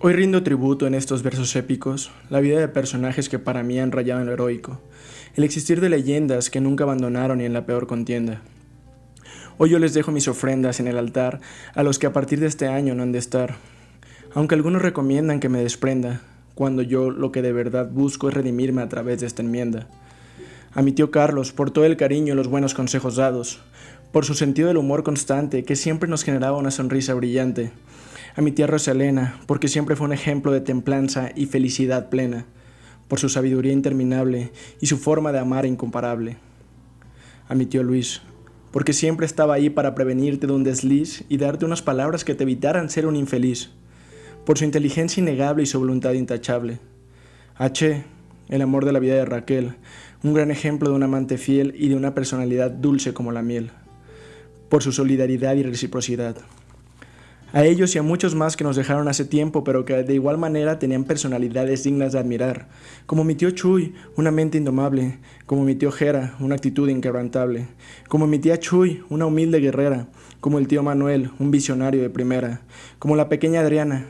Hoy rindo tributo en estos versos épicos la vida de personajes que para mí han rayado en lo heroico, el existir de leyendas que nunca abandonaron ni en la peor contienda. Hoy yo les dejo mis ofrendas en el altar a los que a partir de este año no han de estar, aunque algunos recomiendan que me desprenda, cuando yo lo que de verdad busco es redimirme a través de esta enmienda. A mi tío Carlos por todo el cariño y los buenos consejos dados, por su sentido del humor constante que siempre nos generaba una sonrisa brillante, a mi tía Rosalena, porque siempre fue un ejemplo de templanza y felicidad plena, por su sabiduría interminable y su forma de amar incomparable. A mi tío Luis, porque siempre estaba ahí para prevenirte de un desliz y darte unas palabras que te evitaran ser un infeliz, por su inteligencia innegable y su voluntad intachable. A Che, el amor de la vida de Raquel, un gran ejemplo de un amante fiel y de una personalidad dulce como la miel, por su solidaridad y reciprocidad a ellos y a muchos más que nos dejaron hace tiempo, pero que de igual manera tenían personalidades dignas de admirar, como mi tío Chuy, una mente indomable, como mi tío Jera, una actitud inquebrantable, como mi tía Chuy, una humilde guerrera, como el tío Manuel, un visionario de primera, como la pequeña Adriana,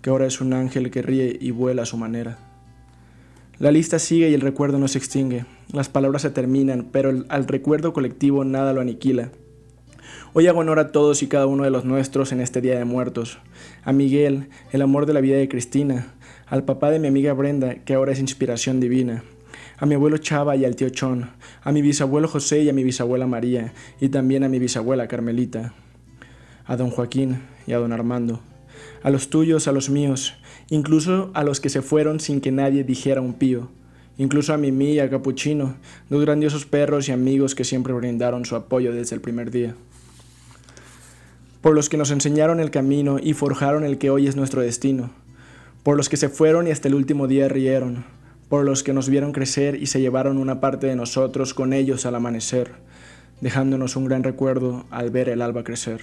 que ahora es un ángel que ríe y vuela a su manera. La lista sigue y el recuerdo no se extingue, las palabras se terminan, pero al recuerdo colectivo nada lo aniquila. Hoy hago honor a todos y cada uno de los nuestros en este Día de Muertos. A Miguel, el amor de la vida de Cristina. Al papá de mi amiga Brenda, que ahora es inspiración divina. A mi abuelo Chava y al tío Chon. A mi bisabuelo José y a mi bisabuela María. Y también a mi bisabuela Carmelita. A don Joaquín y a don Armando. A los tuyos, a los míos. Incluso a los que se fueron sin que nadie dijera un pío incluso a Mimi y a Capuchino, dos grandiosos perros y amigos que siempre brindaron su apoyo desde el primer día por los que nos enseñaron el camino y forjaron el que hoy es nuestro destino, por los que se fueron y hasta el último día rieron, por los que nos vieron crecer y se llevaron una parte de nosotros con ellos al amanecer, dejándonos un gran recuerdo al ver el alba crecer.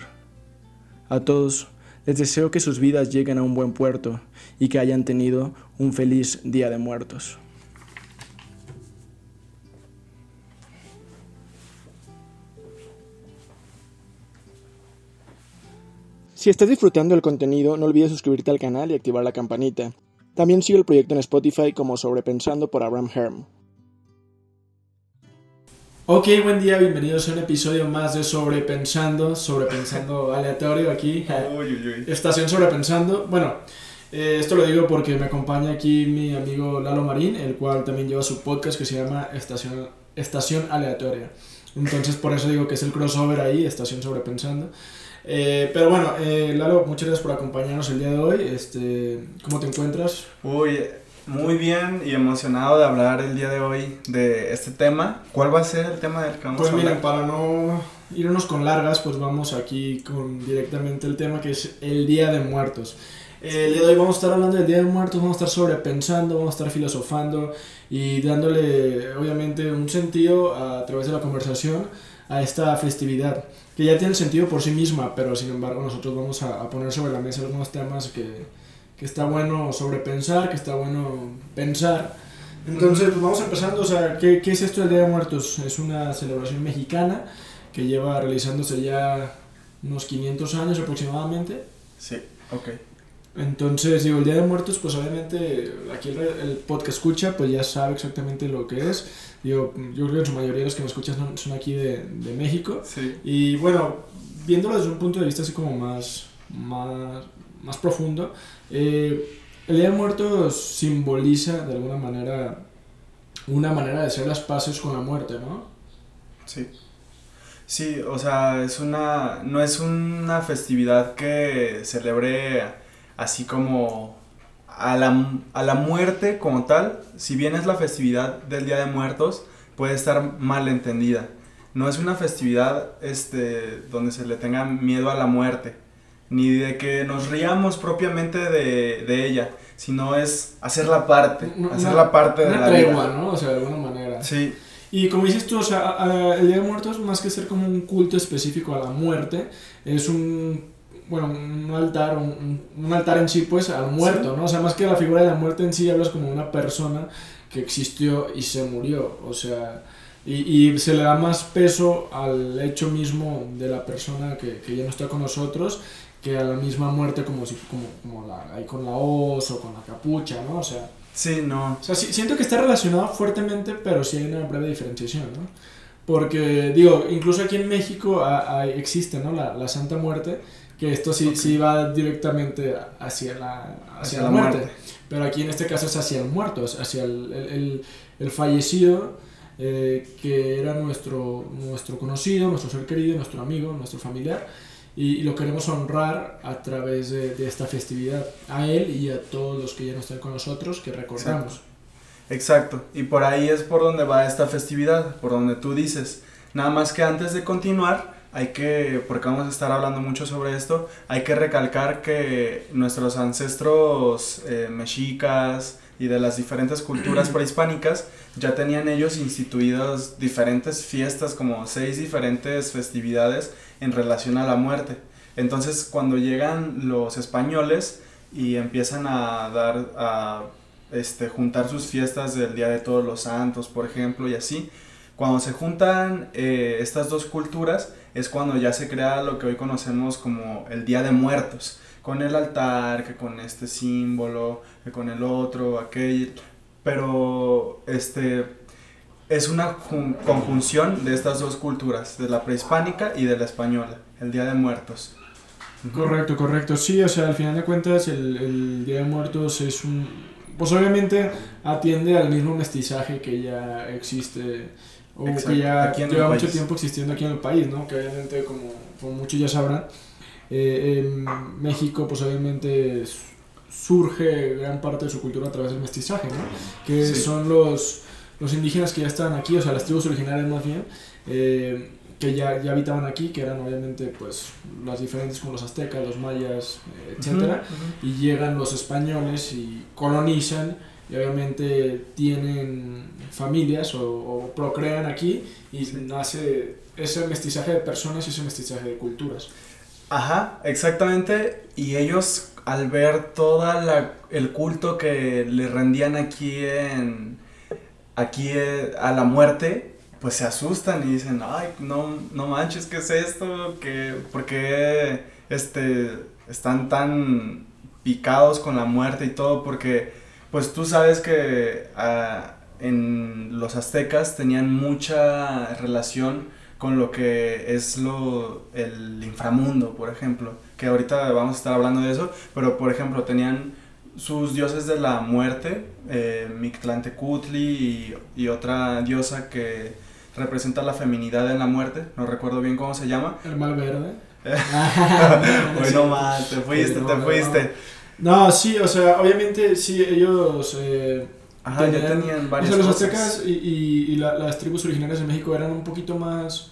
A todos les deseo que sus vidas lleguen a un buen puerto y que hayan tenido un feliz día de muertos. Si estás disfrutando del contenido, no olvides suscribirte al canal y activar la campanita. También sigue el proyecto en Spotify como Sobrepensando por Abraham Herm. Ok, buen día, bienvenidos a un episodio más de Sobrepensando, Sobrepensando aleatorio aquí. Estación Sobrepensando. Bueno, eh, esto lo digo porque me acompaña aquí mi amigo Lalo Marín, el cual también lleva su podcast que se llama Estación, Estación Aleatoria. Entonces por eso digo que es el crossover ahí, Estación Sobrepensando. Eh, pero bueno, eh, Lalo, muchas gracias por acompañarnos el día de hoy. Este, ¿Cómo te encuentras? Uy, muy bien y emocionado de hablar el día de hoy de este tema. ¿Cuál va a ser el tema del que vamos pues a hablar? Miren, para no irnos con largas, pues vamos aquí con directamente el tema que es el Día de Muertos. Eh, el día de hoy vamos a estar hablando del Día de Muertos, vamos a estar sobrepensando, vamos a estar filosofando y dándole obviamente un sentido a través de la conversación a esta festividad que ya tiene sentido por sí misma, pero sin embargo nosotros vamos a, poner sobre la mesa algunos temas que, que, está bueno sobrepensar, que está bueno pensar. Entonces, pues vamos empezando, o sea, ¿qué, ¿qué, es esto del Día de Muertos? Es una celebración mexicana que lleva realizándose ya unos 500 años aproximadamente. Sí, ok. Entonces, digo, el Día de Muertos, pues obviamente aquí el, el podcast escucha, pues ya sabe exactamente lo que es. Yo, yo creo que en su mayoría los que me escuchan son, aquí de, de, México. Sí. Y bueno, viéndolo desde un punto de vista así como más, más, más profundo, eh, el Día de Muertos simboliza de alguna manera una manera de hacer las paces con la muerte, ¿no? Sí. Sí, o sea, es una, no es una festividad que celebre así como a la, a la muerte como tal, si bien es la festividad del Día de Muertos, puede estar mal entendida. No es una festividad este, donde se le tenga miedo a la muerte, ni de que nos riamos propiamente de, de ella, sino es hacer la parte, hacer la parte de la tregua, ¿no? O sea, de alguna manera. Sí. Y como dices tú, o sea, el Día de Muertos, más que ser como un culto específico a la muerte, es un bueno, un altar, un, un, altar en sí, pues, al muerto, ¿no? O sea, más que la figura de la muerte en sí, hablas como una persona que existió y se murió, o sea, y, y se le da más peso al hecho mismo de la persona que, que, ya no está con nosotros que a la misma muerte como si como, como la, ahí con la hoz o con la capucha, ¿no? O sea, Sí, no. o sea, sí- siento que está relacionado fuertemente, pero sí hay una breve diferenciación, ¿no? Porque, digo, incluso aquí en México ha- hay- existe, ¿no? La, la Santa Muerte, que esto sí, Ok. sí va directamente hacia la, hacia la, muerte. Pero aquí en este caso es hacia el muerto, es hacia el, el, el- el fallecido, eh, que era nuestro, nuestro conocido, nuestro ser querido, nuestro amigo, nuestro familiar. Y, y lo queremos honrar a través de, de esta festividad, a él y a todos los que ya no están con nosotros, que recordamos. Exacto. Y por ahí es por donde va esta festividad, por donde tú dices. Nada más que antes de continuar, hay que, porque vamos a estar hablando mucho sobre esto, hay que recalcar que nuestros ancestros eh, mexicas y de las diferentes culturas prehispánicas ya tenían ellos instituidas diferentes fiestas, como seis diferentes festividades en relación a la muerte. Entonces, cuando llegan los españoles y empiezan a dar, a este, juntar sus fiestas del Día de Todos los Santos, por ejemplo, y así. Cuando se juntan eh, estas dos culturas es cuando ya se crea lo que hoy conocemos como el Día de Muertos, con el altar, que con este símbolo, que con el otro, aquel, pero este es una jun- conjunción de estas dos culturas, de la prehispánica y de la española, el Día de Muertos. Correcto, correcto. Sí, o sea, al final de cuentas el, el Día de Muertos es un... Pues obviamente atiende al mismo mestizaje que ya existe o Exacto, que ya lleva mucho país. tiempo existiendo aquí en el país, ¿no? Que obviamente, como, como muchos ya sabrán, eh, en México pues obviamente surge gran parte de su cultura a través del mestizaje, ¿no? Que Sí. son los, los indígenas que ya estaban aquí, o sea, las tribus originarias más bien, eh, que ya, ya habitaban aquí, que eran obviamente pues las diferentes como los aztecas, los mayas, eh, etcétera, Ujú, y llegan los españoles y colonizan y obviamente tienen familias o, o procrean aquí y Sí. nace ese mestizaje de personas y ese mestizaje de culturas. Ajá, exactamente. Y ellos al ver toda la el culto que le rendían aquí en aquí eh, a la muerte, pues se asustan y dicen, "Ay, no no manches, ¿qué es esto? ¿Qué por qué este están tan picados con la muerte y todo? Porque pues tú sabes que ah, en los aztecas tenían mucha relación con lo que es lo el inframundo, por ejemplo, que ahorita vamos a estar hablando de eso, pero por ejemplo tenían sus dioses de la muerte, eh, Mictlantecutli y, y otra diosa que representa la feminidad en la muerte, no recuerdo bien cómo se llama. El mal verde. Bueno, mal, te fuiste, te fuiste. No, sí, o sea, obviamente sí, ellos... eh, Ajá, ya tenían- tenían O varias sea, los aztecas y, y- y la- las tribus originarias de México eran un poquito más,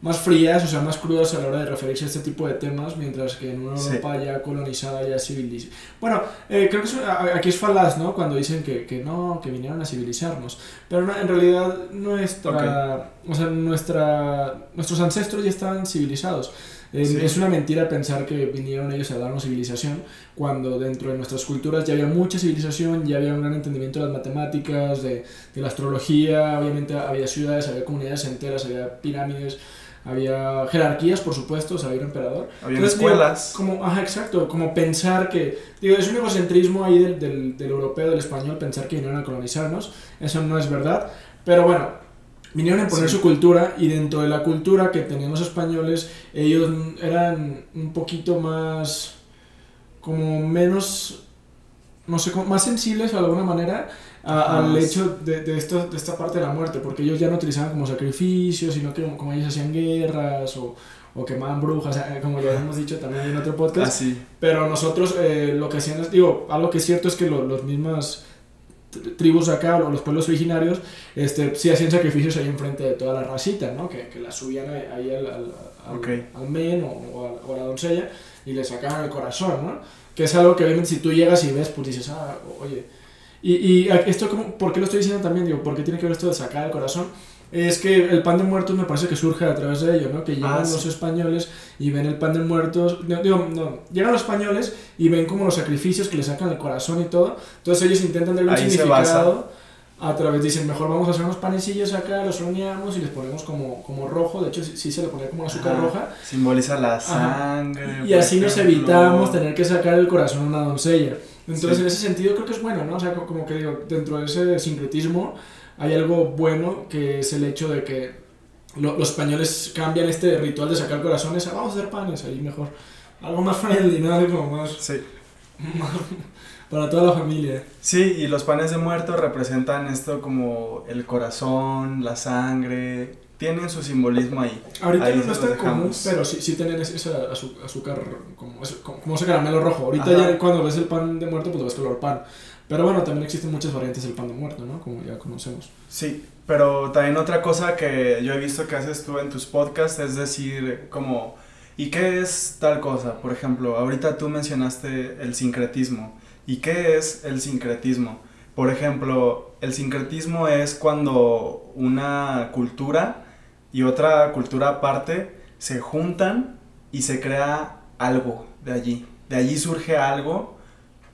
más frías, o sea, más crudas a la hora de referirse a este tipo de temas, mientras que en una Sí. Europa ya colonizada, ya civilizada. Bueno, eh, creo que es- aquí es falaz, ¿no? Cuando dicen que, que no, que vinieron a civilizarnos. Pero no, en realidad nuestra, o sea, nuestra, nuestros ancestros ya estaban civilizados. Eh, Sí. Es una mentira pensar que vinieron ellos a darnos civilización cuando dentro de nuestras culturas ya había mucha civilización, ya había un gran entendimiento de las matemáticas, de, de la astrología, obviamente había ciudades, había comunidades enteras, había pirámides, había jerarquías, por supuesto, o sea, había un emperador. Habían Entonces, digo, escuelas. como, ajá, exacto, como pensar que, digo, es un egocentrismo ahí del, del, del europeo, del español, pensar que vinieron a colonizarnos, eso no es verdad, pero bueno, vinieron a imponer Sí. su cultura y dentro de la cultura que tenían los españoles, ellos eran un poquito más, como menos, no sé, como más sensibles de alguna manera a- al hecho de, de, esto, de esta parte de la muerte, porque ellos ya no utilizaban como sacrificios, sino que como ellos hacían guerras o, o quemaban brujas, como ya hemos dicho también en otro podcast. Así. Pero nosotros eh, lo que hacían es, digo, algo que es cierto es que lo- los mismas tribus acá, o los pueblos originarios, este, sí hacían sacrificios ahí enfrente de toda la racita, ¿no? Que, que la subían ahí al, al, al, men o, o a, o a la doncella y le sacaban el corazón, ¿no? Que es algo que obviamente si tú llegas y ves, pues dices, ah, oye. Y, y esto, como, ¿por qué lo estoy diciendo también? Digo, ¿por qué tiene que ver esto de sacar el corazón? Es que el pan de muertos me parece que surge a través de ello, ¿no? Que llegan Ah, sí. los españoles y ven el pan de muertos. no, Digo, no, llegan los españoles y ven como los sacrificios que le sacan el corazón y todo. Entonces ellos intentan darle un Ahí significado a través dicen, mejor vamos a hacer unos panecillos acá, los horneamos y les ponemos como, como rojo, de hecho sí, se le ponía como azúcar roja. Simboliza la sangre. Y así nos evitamos tener que sacar el corazón a una doncella. Entonces en ese sentido creo que es bueno, ¿no? O sea, como que digo, dentro de ese sincretismo hay algo bueno que es el hecho de que los españoles cambian este ritual de sacar corazones a vamos a hacer panes ahí mejor. Algo más friendly, ¿no? Algo más... Sí. para toda la familia. Sí, y los panes de muerto representan esto como el corazón, la sangre, tienen su simbolismo ahí. Ahorita no está común, pero sí, sí tienen ese, azúcar, como, como, ese caramelo rojo. Ahorita ya cuando ves el pan de muerto, pues lo ves color pan. Pero bueno, también existen muchas variantes del pan de muerto, ¿no? Como ya conocemos. Sí, pero también otra cosa que yo he visto que haces tú en tus podcasts es decir, como, ¿y qué es tal cosa? Por ejemplo, ahorita tú mencionaste el sincretismo. ¿Y qué es el sincretismo? Por ejemplo, el sincretismo es cuando una cultura y otra cultura aparte se juntan y se crea algo de allí. De allí surge algo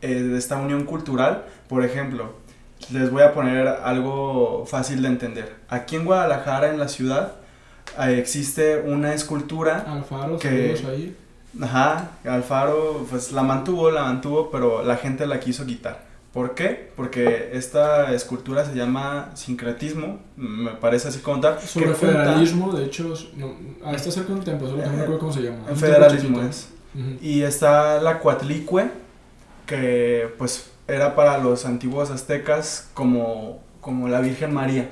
eh, de esta unión cultural. Por ejemplo, les voy a poner algo fácil de entender. Aquí en Guadalajara, en la ciudad, existe una escultura Alfaro, que ahí. Ajá, Alfaro pues la mantuvo, la mantuvo, pero la gente la quiso quitar. ¿Por qué? Porque esta escultura se llama sincretismo, me parece así como tal. Sobre federalismo, de hecho, no, a este cerca un tiempo, solo no recuerdo cómo se llama. En federalismo es. Y está la cuatlicue, que pues era para los antiguos aztecas como, como la Virgen María.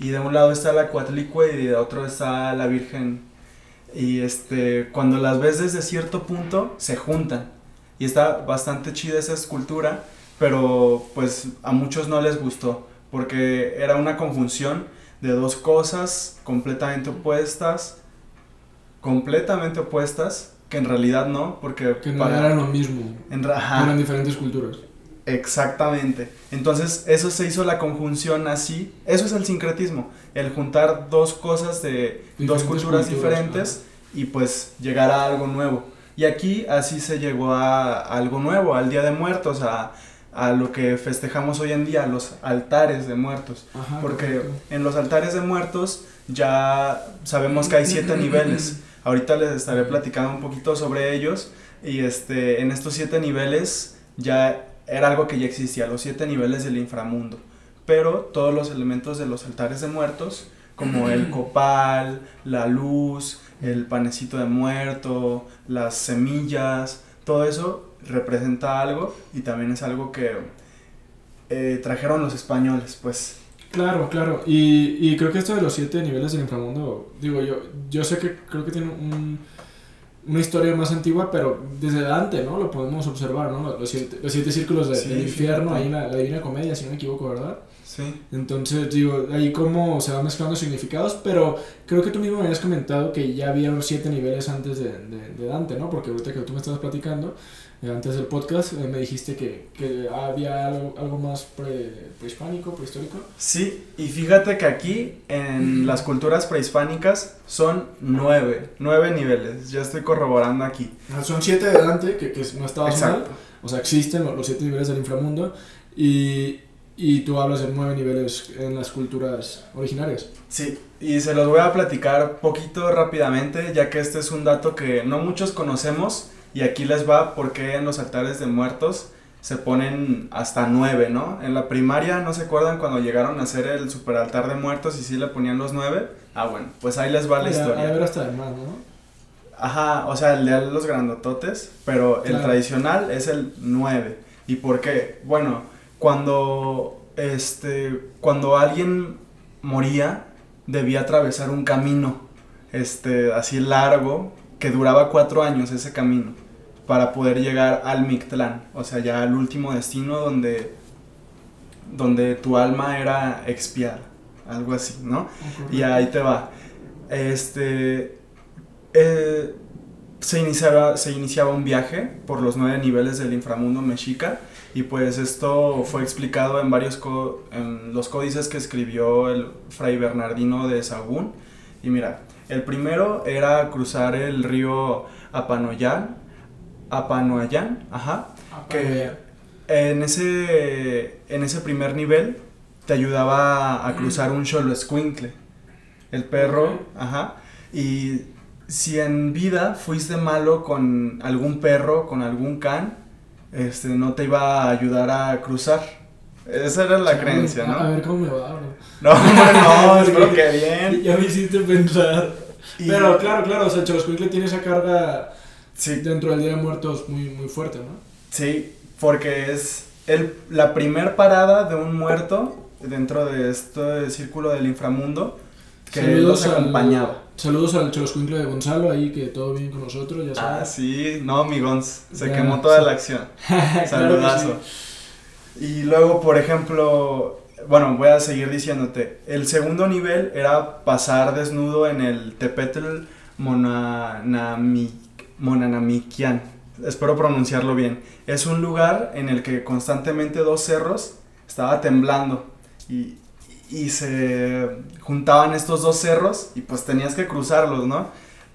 Y de un lado está la cuatlicue y de otro está la Virgen y este, cuando las ves desde cierto punto, se juntan. Y está bastante chida esa escultura, pero pues a muchos no les gustó, porque era una conjunción de dos cosas completamente opuestas, completamente opuestas, que en realidad no, porque... Que no eran lo mismo, en, eran diferentes culturas. Exactamente. Entonces, eso se hizo la conjunción así. Eso es el sincretismo. El juntar dos cosas de dos culturas, diferentes y pues llegar a algo nuevo. Y aquí así se llegó a, algo nuevo, al Día de Muertos, a, a, lo que festejamos hoy en día, los altares de muertos. Porque en los altares de muertos ya sabemos que hay siete niveles. Ahorita les estaré platicando un poquito sobre ellos. Y este, en estos siete niveles ya era algo que ya existía, los siete niveles del inframundo. Pero todos los elementos de los altares de muertos, como el copal, la luz, el panecito de muerto, las semillas, todo eso representa algo y también es algo que eh, trajeron los españoles, pues. Claro, claro. Y, y, creo que esto de los siete niveles del inframundo, digo, yo, yo sé que creo que tiene un una historia más antigua, pero desde Dante, ¿no? Lo podemos observar, ¿no? Los siete, los siete círculos del infierno, ahí en la, Divina Comedia, si no me equivoco, ¿verdad? Sí. Entonces, digo, ahí cómo se van mezclando significados, pero creo que tú mismo me habías comentado que ya había siete niveles antes de, de, de Dante, ¿no? Porque ahorita que tú me estabas platicando, antes del podcast eh, me dijiste que, que había algo, algo más pre, prehispánico, prehistórico. Sí, y fíjate que aquí en las culturas prehispánicas son nueve, nueve niveles, ya estoy corroborando aquí. Ah, son siete adelante, que, que no estaba mal, o sea, existen los, siete niveles del inframundo, y, y tú hablas de nueve niveles en las culturas originarias. Sí, y se los voy a platicar poquito rápidamente, ya que este es un dato que no muchos conocemos, y aquí les va porque en los altares de muertos se ponen hasta nueve, ¿no? En la primaria, ¿no se acuerdan cuando llegaron a hacer el super altar de muertos y sí le ponían los nueve? Ah, bueno, pues ahí les va la historia. A ver hasta más, ¿no? Ajá, o sea, el de los grandototes, pero el tradicional es el nueve. ¿Y por qué? Bueno, cuando, este, cuando alguien moría, debía atravesar un camino, este, así largo, que duraba cuatro años ese camino para poder llegar al Mictlán, o sea, ya al último destino donde, donde tu alma era expiada, algo así, ¿no? Y ahí te va. Este, eh, se, iniciaba, se iniciaba un viaje por los nueve niveles del inframundo mexica y pues esto fue explicado en varios en los códices que escribió el fray Bernardino de Sagún. Y mira, el primero era cruzar el río Apanoyán Apanoyán, ajá, que en ese, en ese primer nivel te ayudaba a cruzar un solo escuincle. El perro, ajá. Y si en vida fuiste malo con algún perro, con algún can, este, no te iba a ayudar a cruzar. Esa era la creencia, ¿no? A ver cómo me va, bro. No, no, espero que bien. Ya me hiciste pensar. Pero claro, claro, o sea, Choloscuincle tiene esa carga sí. dentro del Día de Muertos muy, muy fuerte, ¿no? Sí, porque es el, la primer parada de un muerto dentro de este círculo del inframundo que Saludos los al- acompañaba. Saludos al Choloscuincle de Gonzalo ahí, que todo bien con nosotros, ya Ah, sí, no, mi Gons, se Ya, quemó toda sí. la acción. Saludazo. Y luego, por ejemplo, bueno, voy a seguir diciéndote. El segundo nivel era pasar desnudo en el Tepetl Monanami- Monanamiquian. Espero pronunciarlo bien. Es un lugar en el que constantemente dos cerros estaba temblando y, y se juntaban estos dos cerros y pues tenías que cruzarlos, ¿no?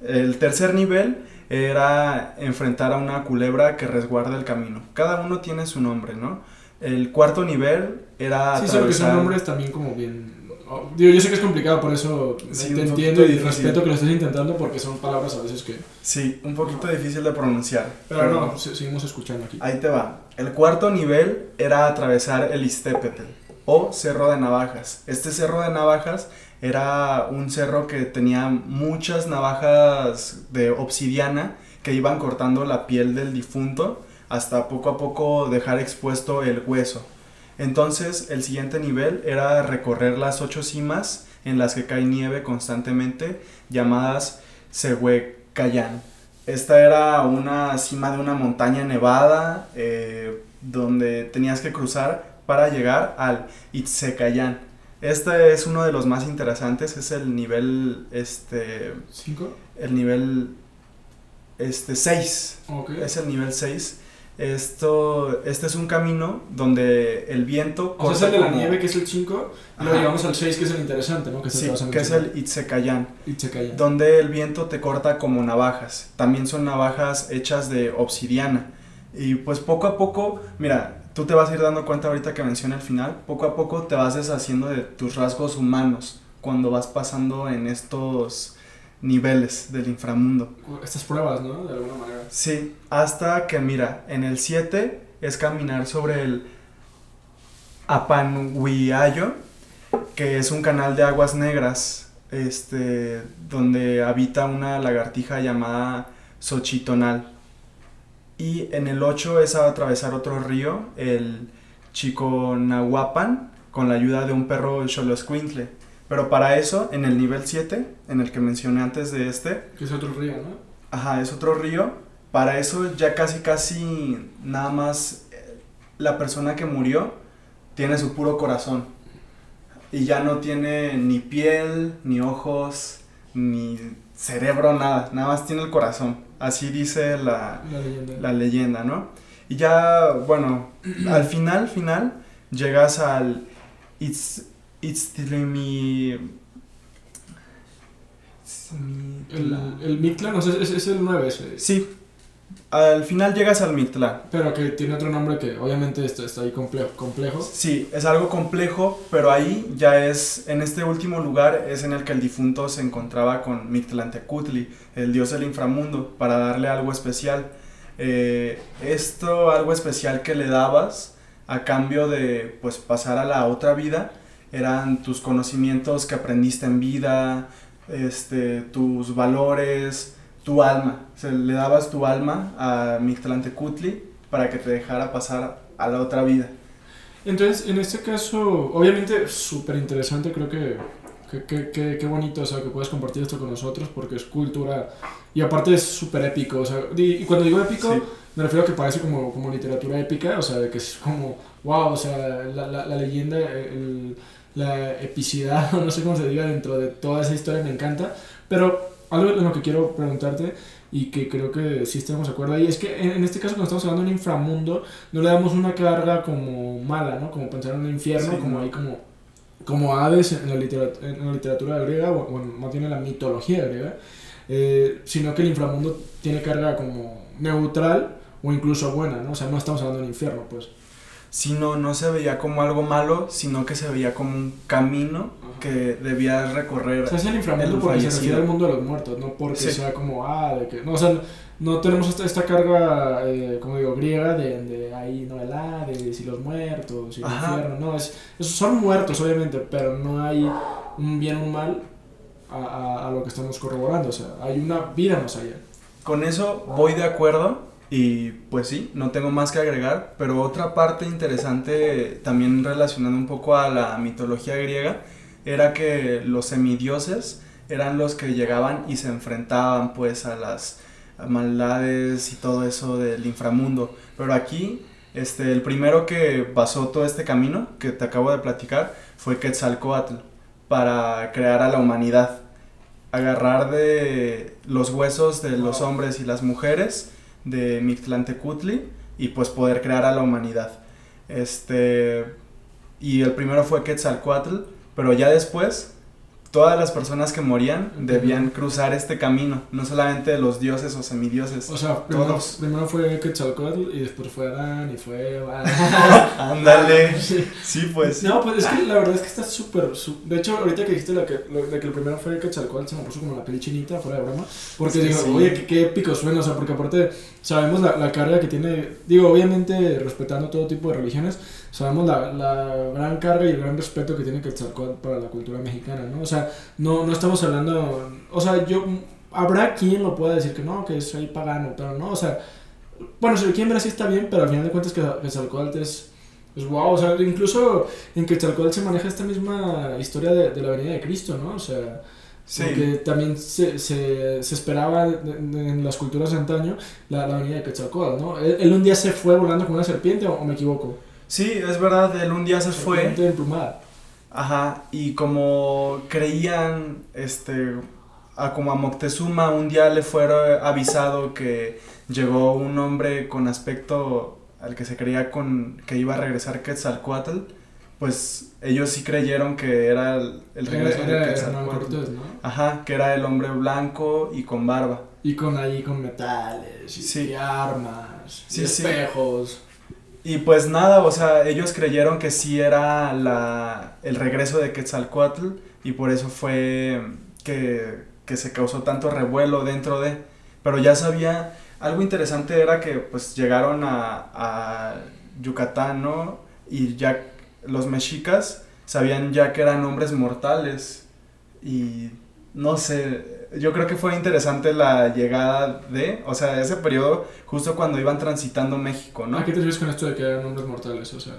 El tercer nivel era enfrentar a una culebra que resguarda el camino. Cada uno tiene su nombre, ¿no? El cuarto nivel era Sí, sí, porque son atravesar- nombres también como bien... oh, Digo, yo sé que es complicado, por eso Sí, te entiendo y difícil. respeto que lo estés intentando porque son palabras a veces que... Sí, un poquito difícil de pronunciar. Pero no, se- seguimos escuchando aquí. Ahí te va. El cuarto nivel era atravesar el Istepetl o Cerro de Navajas. Este Cerro de Navajas era un cerro que tenía muchas navajas de obsidiana que iban cortando la piel del difunto hasta poco a poco dejar expuesto el hueso. Entonces el siguiente nivel era recorrer las ocho cimas en las que cae nieve constantemente llamadas Sehuecayan. Esta era una cima de una montaña nevada eh, donde tenías que cruzar para llegar al Itzecayán. Este es uno de los más interesantes, es el nivel este ¿Cinco? el nivel este 6. Ok. Es el nivel 6. Esto este es un camino donde el viento O sea, es el de la nieve, que es el 5, y luego Ajá. llegamos al 6, que es el interesante, ¿no? Que es el Sí, que es el Itzecayán. Calla. donde el viento te corta como navajas. También son navajas hechas de obsidiana. Y pues poco a poco, mira, tú te vas a ir dando cuenta ahorita que menciona el final, poco a poco te vas deshaciendo de tus rasgos humanos cuando vas pasando en estos niveles del inframundo. Estas pruebas, ¿no? De alguna manera. Sí, hasta que mira, en el 7 es caminar sobre el Apanhuiayo, que es un canal de aguas negras, este, donde habita una lagartija llamada Xochitonal. Y en el 8 es a atravesar otro río, el Chiconahuapan, con la ayuda de un perro Xoloscuintle. Pero para eso, en el nivel 7, en el que mencioné antes de este, Que es otro río, ¿no? Ajá, es otro río. Para eso ya casi casi nada más eh, la persona que murió tiene su puro corazón. Y ya no tiene ni piel, ni ojos, ni cerebro, nada. Nada más tiene el corazón. Así dice la, La leyenda. la leyenda, ¿no? Y ya, bueno, al final, final, llegas al It's, Itztlimi... El, el Mictlan, o sea, es, es el 9 ese. Sí, al final llegas al Mictlán. Pero que tiene otro nombre que obviamente está, está ahí complejo. complejo. Sí, es algo complejo, pero ahí ya es, en este último lugar es en el que el difunto se encontraba con Mictlantecutli, el dios del inframundo, para darle algo especial. Eh, esto, algo especial que le dabas a cambio de pues pasar a la otra vida, eran tus conocimientos que aprendiste en vida, este, tus valores, tu alma. O sea, le dabas tu alma a Mictlantecutli para que te dejara pasar a la otra vida. Entonces, en este caso, obviamente súper interesante, creo que qué bonito, o sea, que puedes compartir esto con nosotros porque es cultura y aparte es súper épico, o sea, y, y cuando digo épico, Sí. me refiero a que parece como, como literatura épica, o sea, que es como, wow, o sea, la, la, la leyenda, el- la epicidad, o no sé cómo se diga, dentro de toda esa historia me encanta, pero algo en lo que quiero preguntarte y que creo que sí estamos de acuerdo ahí, es que en, este caso cuando estamos hablando de un inframundo, no le damos una carga como mala, ¿no? Como pensar en un infierno, Sí, como no. ahí como como Hades en la, literatura, en la literatura griega, o, o en- más bien en la mitología griega, eh, sino que el inframundo tiene carga como neutral o incluso buena, ¿no? O sea, no estamos hablando de un infierno, pues. Sino no se veía como algo malo, sino que se veía como un camino que debías recorrer. O sea, es el inframundo porque se refiere al mundo de los muertos, no porque sea como, ah, de que, no, o sea, no tenemos esta, esta carga, eh, como digo, griega de, de ahí, no, el de si los muertos, y el infierno, no, es, son muertos obviamente, pero no hay un bien o un mal a, a, a lo que estamos corroborando, o sea, hay una vida más allá. Con eso voy de acuerdo, y pues sí, no tengo más que agregar, pero otra parte interesante también relacionando un poco a la mitología griega era que los semidioses eran los que llegaban y se enfrentaban pues a las maldades y todo eso del inframundo. Pero aquí este, el primero que pasó todo este camino que te acabo de platicar fue Quetzalcoatl para crear a la humanidad. Agarrar de los huesos de los hombres y las mujeres de Mictlantecutli y pues poder crear a la humanidad. Este, y el primero fue Quetzalcoatl, pero ya después todas las personas que morían debían cruzar este camino, no solamente los dioses o semidioses. O sea, primero, primero fue Quetzalcoatl y después fue Adán y fue... Ándale. sí. pues. No, pues es que la verdad es que está súper... de hecho, ahorita que dijiste lo que, lo, de que el primero fue Quetzalcoatl, se me puso como la peli chinita, fuera de broma. Porque digo, oye, qué, qué, épico suena, o sea, porque aparte sabemos la, la carga que tiene, digo, obviamente respetando todo tipo de religiones, sabemos la, la, gran carga y el gran respeto que tiene Quetzalcóatl para la cultura mexicana, ¿no? O sea, no, no estamos hablando, o sea, yo, habrá quien lo pueda decir que no, que soy pagano, pero no, o sea, bueno, si quieren ver así está bien, pero al final de cuentas que Quetzalcóatl es, es wow, o sea, incluso en Quetzalcóatl se maneja esta misma historia de, de la venida de Cristo, ¿no? O sea... Sí. Porque también se, se, se esperaba en las culturas de antaño la, la venida de Quetzalcóatl, ¿no? Él, un día se fue volando con una serpiente, o me equivoco? Sí, es verdad, él un día se fue. Ajá, y como creían, este, a como a Moctezuma un día le fue avisado que llegó un hombre con aspecto al que se creía con que iba a regresar Quetzalcoatl, pues ellos sí creyeron que era el, regreso de Quetzalcoatl. ¿no? Ajá, que era el hombre blanco y con barba. Y con ahí con metales y, armas, y espejos. Y pues nada, o sea, ellos creyeron que sí era la, el regreso de Quetzalcoatl y por eso fue que, que se causó tanto revuelo dentro de... Pero ya sabía, algo interesante era que pues llegaron a, a Yucatán, ¿no? Y ya los mexicas sabían ya que eran hombres mortales y no sé, yo creo que fue interesante la llegada de, o sea, ese periodo justo cuando iban transitando México, ¿no? ¿A qué te refieres con esto de que eran hombres mortales? O sea...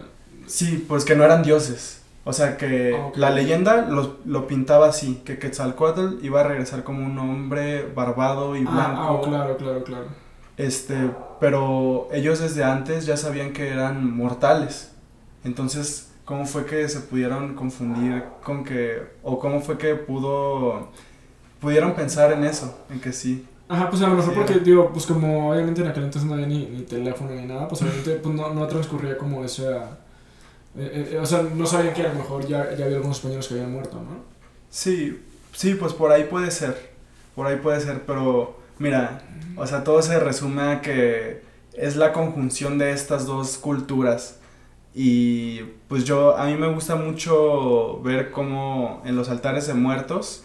Sí, pues que no eran dioses. O sea, que ah, la leyenda lo, lo, pintaba así, que Quetzalcoatl iba a regresar como un hombre barbado y ah, blanco. Ah, claro, claro, claro. Este, pero ellos desde antes ya sabían que eran mortales. Entonces, ¿cómo fue que se pudieron confundir con que, o cómo fue que pudo pudieron pensar en eso, en que sí. Ajá, pues a lo mejor porque, digo, pues como obviamente en aquel entonces no había ni, ni teléfono ni nada, pues obviamente pues no, no transcurría como esa... Eh, eh, o sea, no sabían que a lo mejor ya, ya había algunos españoles que habían muerto, ¿no? Sí, sí, pues por ahí puede ser, por ahí puede ser, pero mira, o sea, todo se resume a que es la conjunción de estas dos culturas. Y pues yo, a mí me gusta mucho ver cómo en los altares de muertos,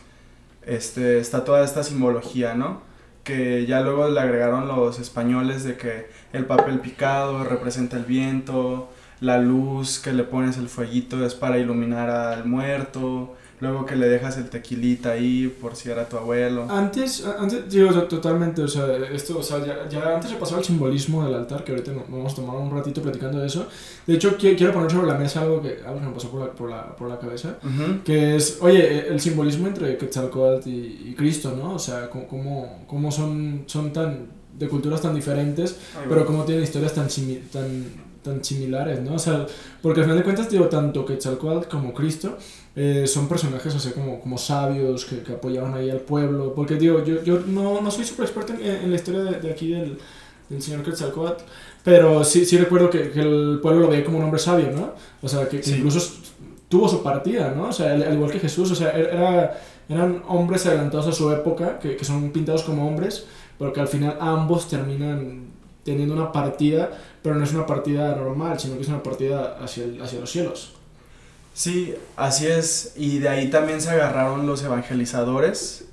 este, está toda esta simbología, ¿no? Que ya luego le agregaron los españoles de que el papel picado representa el viento, la luz que le pones el fueguito es para iluminar al muerto, luego que le dejas el tequilita ahí por si era tu abuelo. Antes, antes digo, totalmente, o sea, esto, o sea, ya, ya antes se pasaba el simbolismo del altar, que ahorita vamos a tomar un ratito platicando de eso. De hecho, quiero poner sobre la mesa algo que, algo que me pasó por la, por la, por la cabeza, que es, oye, el simbolismo entre Quetzalcoatl y, y Cristo, ¿no? O sea, cómo, cómo son, son tan de culturas tan diferentes, pero cómo tienen historias tan, tan, tan similares, ¿no? O sea, porque al final de cuentas, digo, tanto Quetzalcoatl como Cristo eh, son personajes así como, como sabios que, que, apoyaban ahí al pueblo. Porque digo, yo, yo no, no soy súper experto en, en, la historia de, de aquí del, del, señor Quetzalcoatl, pero sí, sí recuerdo que, que, el pueblo lo veía como un hombre sabio, ¿no? O sea, que, incluso tuvo su partida, ¿no? O sea, al, igual que Jesús, o sea, er, era, eran hombres adelantados a su época, que, que son pintados como hombres, pero que al final ambos terminan teniendo una partida pero no es una partida normal, sino que es una partida hacia, hacia los cielos. Sí, así es. Y de ahí también se agarraron los evangelizadores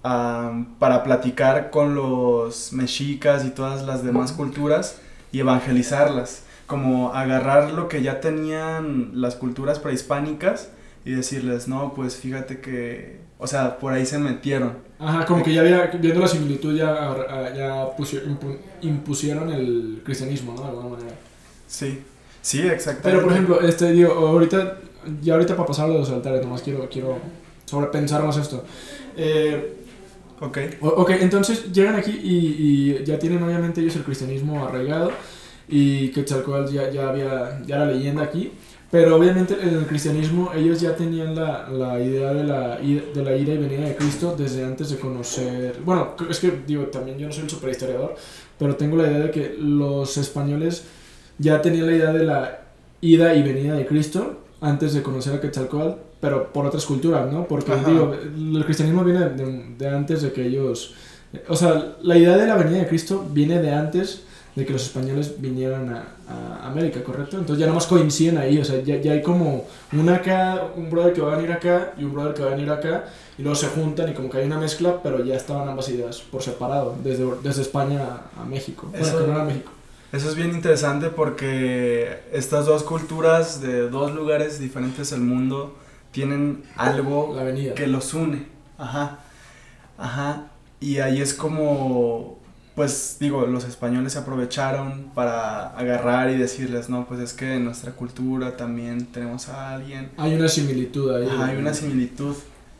para platicar con los mexicas y todas las demás culturas y evangelizarlas. Como agarrar lo que ya tenían las culturas prehispánicas y decirles, no, pues fíjate que, o sea, por ahí se metieron. Ajá, como que ya había, viendo la similitud, ya, ya impusieron el cristianismo, ¿no? De alguna manera. Sí, sí, exactamente. Pero, por ejemplo, este, digo, ahorita, ya ahorita para pasar a los altares, nomás quiero, quiero sobrepensar más esto. Eh, ok. Ok, entonces llegan aquí y, y, ya tienen obviamente ellos el cristianismo arraigado y que Quetzalcóatl ya, ya había, ya la leyenda aquí. Pero obviamente en el cristianismo ellos ya tenían la, la idea de la, de la ida y venida de Cristo desde antes de conocer... Bueno, es que digo, también yo no soy un superhistoriador, pero tengo la idea de que los españoles ya tenían la idea de la ida y venida de Cristo antes de conocer a Quetzalcóatl, pero por otras culturas, ¿no? Porque digo, el cristianismo viene de, de antes de que ellos... O sea, la idea de la venida de Cristo viene de antes de que los españoles vinieran a, a, América, ¿correcto? Entonces ya nada más coinciden ahí, o sea, ya, ya, hay como un acá, un brother que va a venir acá y un brother que va a venir acá, y luego se juntan y como que hay una mezcla, pero ya estaban ambas ideas por separado, desde, desde España a, México. Eso, bueno, que no era México. Eso es bien interesante porque estas dos culturas de dos lugares diferentes del mundo tienen algo que los une. Ajá. Ajá. Y ahí es como pues digo, los españoles se aprovecharon para agarrar y decirles, no, pues es que en nuestra cultura también tenemos a alguien. Hay una similitud ahí. hay una similitud.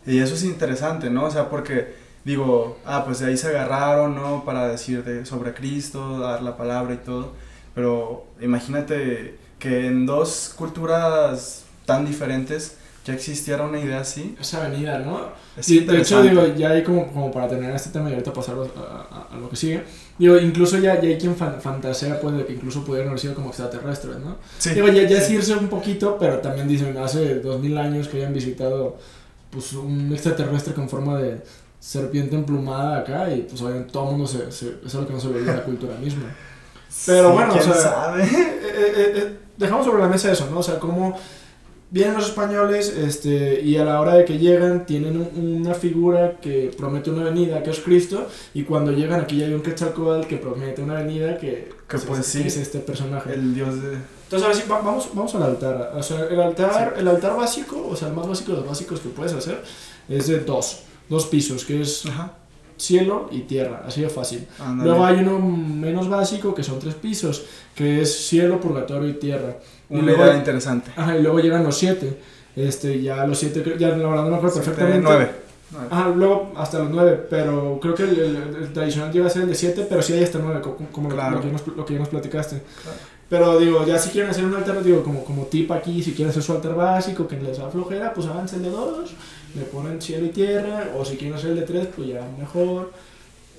Y eso es interesante, ¿no? O sea, porque digo, ah, pues de ahí se agarraron, ¿no? Para decir de, sobre Cristo, dar la palabra y todo. Pero imagínate que en dos culturas tan diferentes ya existiera una idea así. Esa avenida, ¿no? Sí, de hecho, digo, ya hay como, como para tener este tema y ahorita pasar a, a, lo que sigue. Digo, incluso ya, ya hay quien fantasea pues, de que incluso pudieran haber sido como extraterrestres, ¿no? Sí. Digo, ya, ya es irse un poquito, pero también dicen hace dos mil años que hayan visitado pues, un extraterrestre con forma de serpiente emplumada acá y pues obviamente todo el mundo se, se, es algo que no se veía en la cultura misma. Pero bueno, o sea, sabe? Eh, eh, eh, dejamos sobre la mesa eso, ¿no? O sea, cómo vienen los españoles este, y a la hora de que llegan tienen una figura que promete una venida que es Cristo y cuando llegan aquí ya hay un Quetzalcóatl que promete una venida que, que, pues, sí, es este personaje. El dios de... Entonces, a ver, vamos, vamos al altar. O sea, el altar, el altar básico, o sea, el más básico de los básicos que puedes hacer, es de dos, dos pisos, que es cielo y tierra, así de fácil. Luego hay uno menos básico, que son tres pisos, que es cielo, purgatorio y tierra. Una idea interesante. Ajá, y luego llegan los siete. Este, ya los siete, ya la verdad no me acuerdo perfectamente. Nueve. Ajá, luego hasta los nueve, pero creo que el, el, tradicional llega a ser el de siete, pero sí hay hasta nueve, como, lo, que nos, lo, que ya nos platicaste. Pero digo, ya si quieren hacer un altar, digo, como, como tip aquí, si quieren hacer su altar básico, que les da flojera, pues háganse el de dos, le ponen cielo y tierra, o si quieren hacer el de tres, pues ya mejor.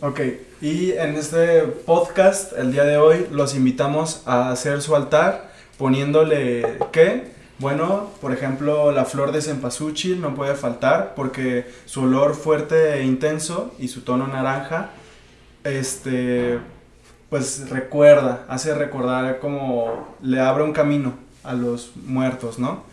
Ok, y en este podcast, el día de hoy, los invitamos a hacer su altar poniéndole qué. Bueno, por ejemplo, la flor de cempasúchil no puede faltar porque su olor fuerte e intenso y su tono naranja, este, pues recuerda, hace recordar como le abre un camino a los muertos, ¿no?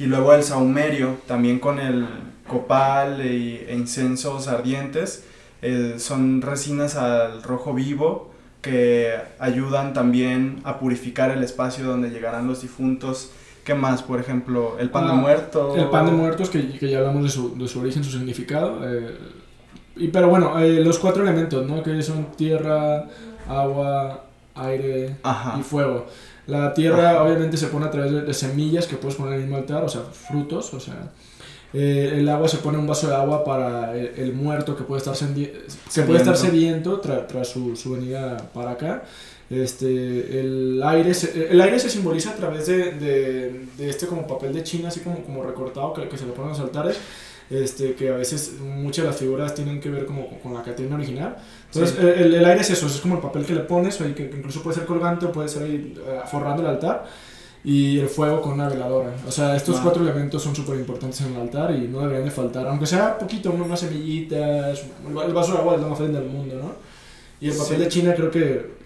Y luego el saumerio, también con el copal e, incensos ardientes, eh, son resinas al rojo vivo que ayudan también a purificar el espacio donde llegarán los difuntos. ¿Qué más? Por ejemplo, el pan de ah, muerto. El pan de muertos, que, que ya hablamos de su, de su, origen, su significado. Eh, y, pero bueno, eh, los cuatro elementos, ¿no? Que son tierra, agua, aire y fuego. La tierra obviamente se pone a través de, de, semillas que puedes poner en el mismo altar, o sea, frutos, o sea, eh, el agua se pone un vaso de agua para el, muerto que puede estar, se puede estar sediento tras su, su, venida para acá. Este, el, aire se, el aire se simboliza a través de, de, de, este como papel de China, así como, como recortado que, que se le ponen los altares. Este, que a veces muchas de las figuras tienen que ver como con la Catrina original. Entonces, el, el, aire es eso, es como el papel que le pones, o que incluso puede ser colgante o puede ser ahí eh, forrando el altar y el fuego con una veladora. O sea, estos cuatro elementos son súper importantes en el altar y no deberían de faltar, aunque sea poquito, unas semillitas, el vaso de agua es lo más del mundo, ¿no? Y el papel de China creo que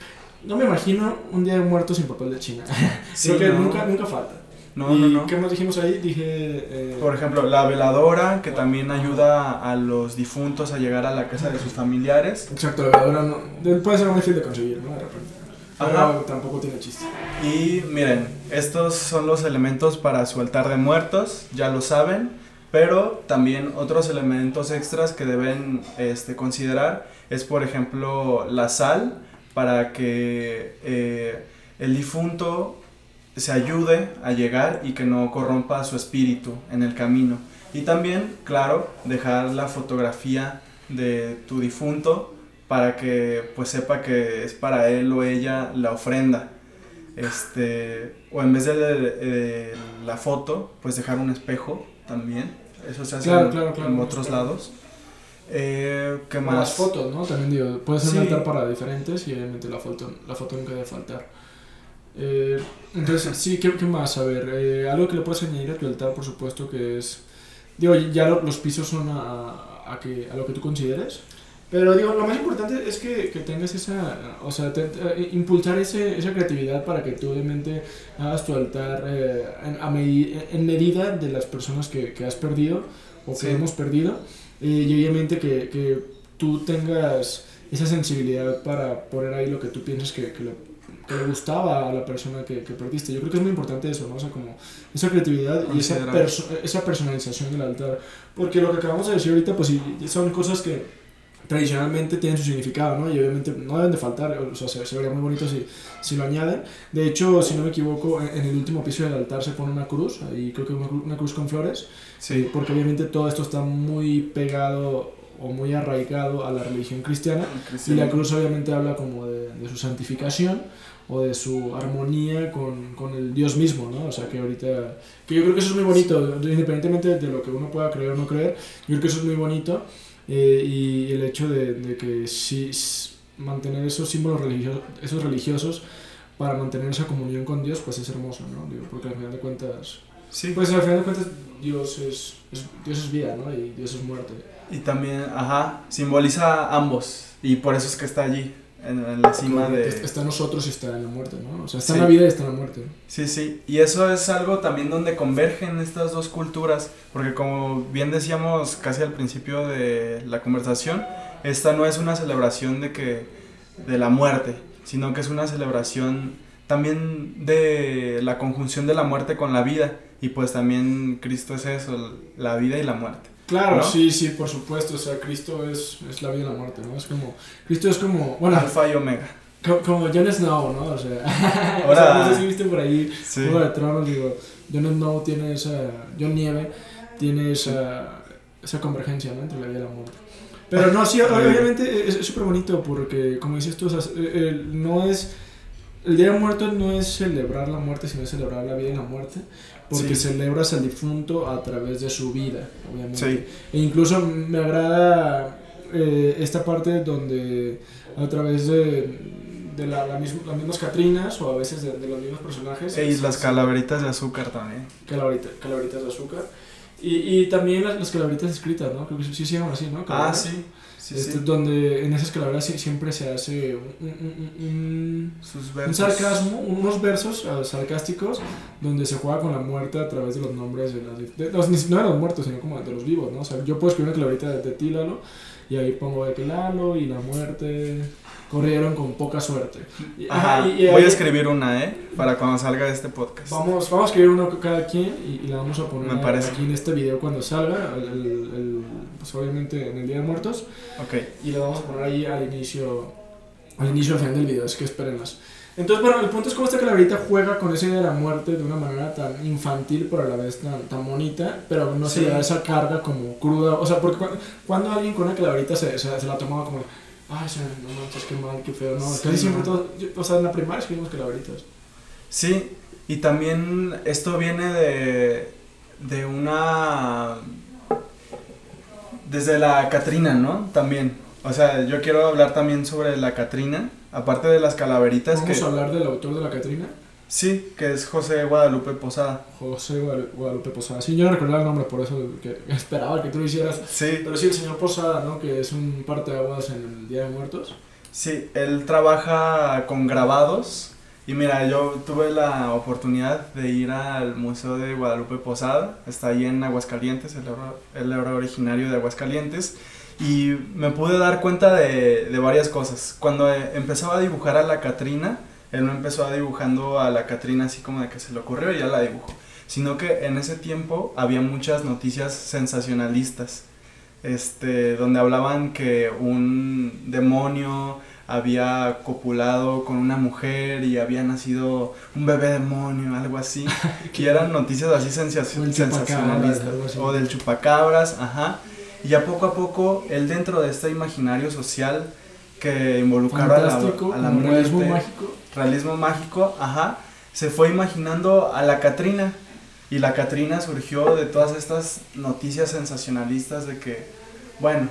no me imagino un día de muertos sin papel de China. Sí, Creo que no. nunca, nunca falta. No, ¿Y no, no. qué más dijimos ahí? Dije... eh, Por ejemplo, la veladora, que también ayuda a los difuntos a llegar a la casa de sus familiares. Exacto, la veladora no, de- puede ser muy difícil de conseguir, ¿no? Pero Ajá. tampoco tiene chiste. Y miren, estos son los elementos para su altar de muertos, ya lo saben, pero también otros elementos extras que deben este, considerar es, por ejemplo, la sal, para que eh, el difunto se ayude a llegar y que no corrompa su espíritu en el camino. Y también, claro, dejar la fotografía de tu difunto para que pues sepa que es para él o ella la ofrenda. Este, o en vez de, de la foto, pues dejar un espejo también. Eso se hace Claro, en, claro, claro, en otros lados. Eh, ¿Qué más? Las fotos, ¿no? También digo, puede ser Sí. un altar para diferentes y obviamente la foto, la foto nunca debe faltar. Eh, entonces, sí, ¿qué, qué más? A ver, eh, algo que le puedes añadir a tu altar, por supuesto, que es... Digo, ya lo- los pisos son a, a, que, a lo que tú consideres. Pero digo, lo más importante es que, que tengas esa, o sea, te- te- impulsar ese, esa creatividad para que tú obviamente hagas tu altar eh, en, a medi- en medida de las personas que, que has perdido o que Sí. hemos perdido. Eh, y obviamente que, que tú tengas esa sensibilidad para poner ahí lo que tú piensas que, que, le, que le gustaba a la persona que, que perdiste. Yo creo que es muy importante eso, ¿no? O sea, como esa creatividad y esa, perso- esa personalización del altar. Porque lo que acabamos de decir ahorita, pues sí, son cosas que tradicionalmente tienen su significado, ¿no? Y obviamente no deben de faltar, o sea, se, se vería muy bonito si, si lo añaden. De hecho, si no me equivoco, en, en el último piso del altar se pone una cruz, ahí creo que una, cru- una cruz con flores, Sí, porque obviamente todo esto está muy pegado o muy arraigado a la religión cristiana. Y la cruz obviamente habla como de, de su santificación o de su armonía con, con el Dios mismo, ¿no? O sea, que ahorita... Que yo creo que eso es muy bonito, independientemente de lo que uno pueda creer o no creer, yo creo que eso es muy bonito. Eh, y el hecho de, de que sí, mantener esos símbolos religiosos, esos religiosos para mantener esa comunión con Dios, pues es hermoso, ¿no? Digo, porque al final de cuentas... sí. Pues al final de cuentas Dios es, es- Dios es vida, ¿no? Y Dios es muerte. Y también, ajá, simboliza ambos. Y por eso es que está allí, en, en la cima de... Está en nosotros y está en la muerte, ¿no? O sea, está Sí. en la vida y está en la muerte. Sí, sí, y eso es algo también donde convergen estas dos culturas, porque como bien decíamos casi al principio de la conversación, esta no es una celebración de que de la muerte, sino que es una celebración también de la conjunción de la muerte con la vida, y pues también Cristo es eso, la vida y la muerte. Claro, ¿No? sí, sí, por supuesto. O sea, Cristo es, es la vida y la muerte, ¿no? Es como. Cristo es como. Bueno, Alfa y Omega. co- como Jon Snow, ¿no? O sea, o Ahora- sea, no sé si viste por ahí. Sí. Juego de Tronos, digo. Jon Snow tiene esa. Jon Nieve tiene esa. Esa convergencia, ¿no? Entre la vida y la muerte. Pero no, sí, bien. obviamente es es súper bonito porque, como dices tú, o sea, eh, eh, no es. El Día de Muertos no es celebrar la muerte, sino es celebrar la vida y la muerte. Porque Sí. celebras al difunto a través de su vida, obviamente. Sí. E incluso me agrada eh, esta parte donde a través de, de la, la misma- las mismas Catrinas o a veces de, de los mismos personajes. Y las calaveritas de azúcar también. calaverita- calaveritas de azúcar. Y, y también las, las calaveritas escritas, ¿no? Creo que sí se llaman así, ¿no? Ah, sí. Sí, Este, sí. Donde en esas calaveras siempre se hace un, un- un- un- Sus un sarcasmo, unos versos ah, sarcásticos donde se juega con la muerte a través de los nombres de, las, de los, no de los muertos, sino como de los vivos, ¿no? O sea, yo puedo escribir una calaverita de, de ti, Lalo, y ahí pongo de que Lalo y la muerte corrieron con poca suerte. Ajá, ajá, y- y voy a escribir una, ¿eh? Para cuando salga este podcast. Vamos, vamos a escribir uno cada quien y, y la vamos a poner Me parece. aquí en este video cuando salga, el, el- el- pues obviamente en el Día de Muertos, Ok. y lo vamos a poner ahí al inicio, al inicio al final del video, así que espérenlas. Entonces, bueno, el punto es cómo esta calaverita juega con esa idea de la muerte de una manera tan infantil, pero a la vez tan, tan bonita, pero no se Sí. le da esa carga como cruda. O sea, porque cu- cuando alguien con una calaverita se, se, se la tomaba como, ay, no manches, qué mal, qué feo, no. Sí, Casi siempre no. todos, yo- o sea, en la primaria escribimos calaveritas. Sí, y también esto viene de, de una... Desde la Catrina, ¿no? También. O sea, yo quiero hablar también sobre la Catrina, aparte de las calaveritas Vamos que... a hablar del autor de la Catrina, Sí, que es José Guadalupe Posada. José Guadalu- Guadalupe Posada. Sí, yo no recordaba el nombre, por eso que esperaba que tú lo hicieras. Sí, Pero sí, el señor Posada, ¿no? Que es un parte de aguas en el Día de Muertos. Sí, él trabaja con grabados. Y mira, yo tuve la oportunidad de ir al Museo de Guadalupe Posada, está ahí en Aguascalientes, él era originario de Aguascalientes, y me pude dar cuenta de, de varias cosas. Cuando empezaba a dibujar a la Catrina, él no empezó a dibujando a la Catrina así como de que se le ocurrió y ya la dibujó, sino que en ese tiempo había muchas noticias sensacionalistas, este, donde hablaban que un demonio había copulado con una mujer y había nacido un bebé demonio, algo así, y eran noticias así sensacionalistas, o del chupacabras, ajá, y ya poco a poco él dentro de este imaginario social que involucraba a la, a la muerte, mágico. Realismo mágico, ajá. Se fue imaginando a la Catrina. Y la Catrina surgió de todas estas noticias sensacionalistas de que, bueno,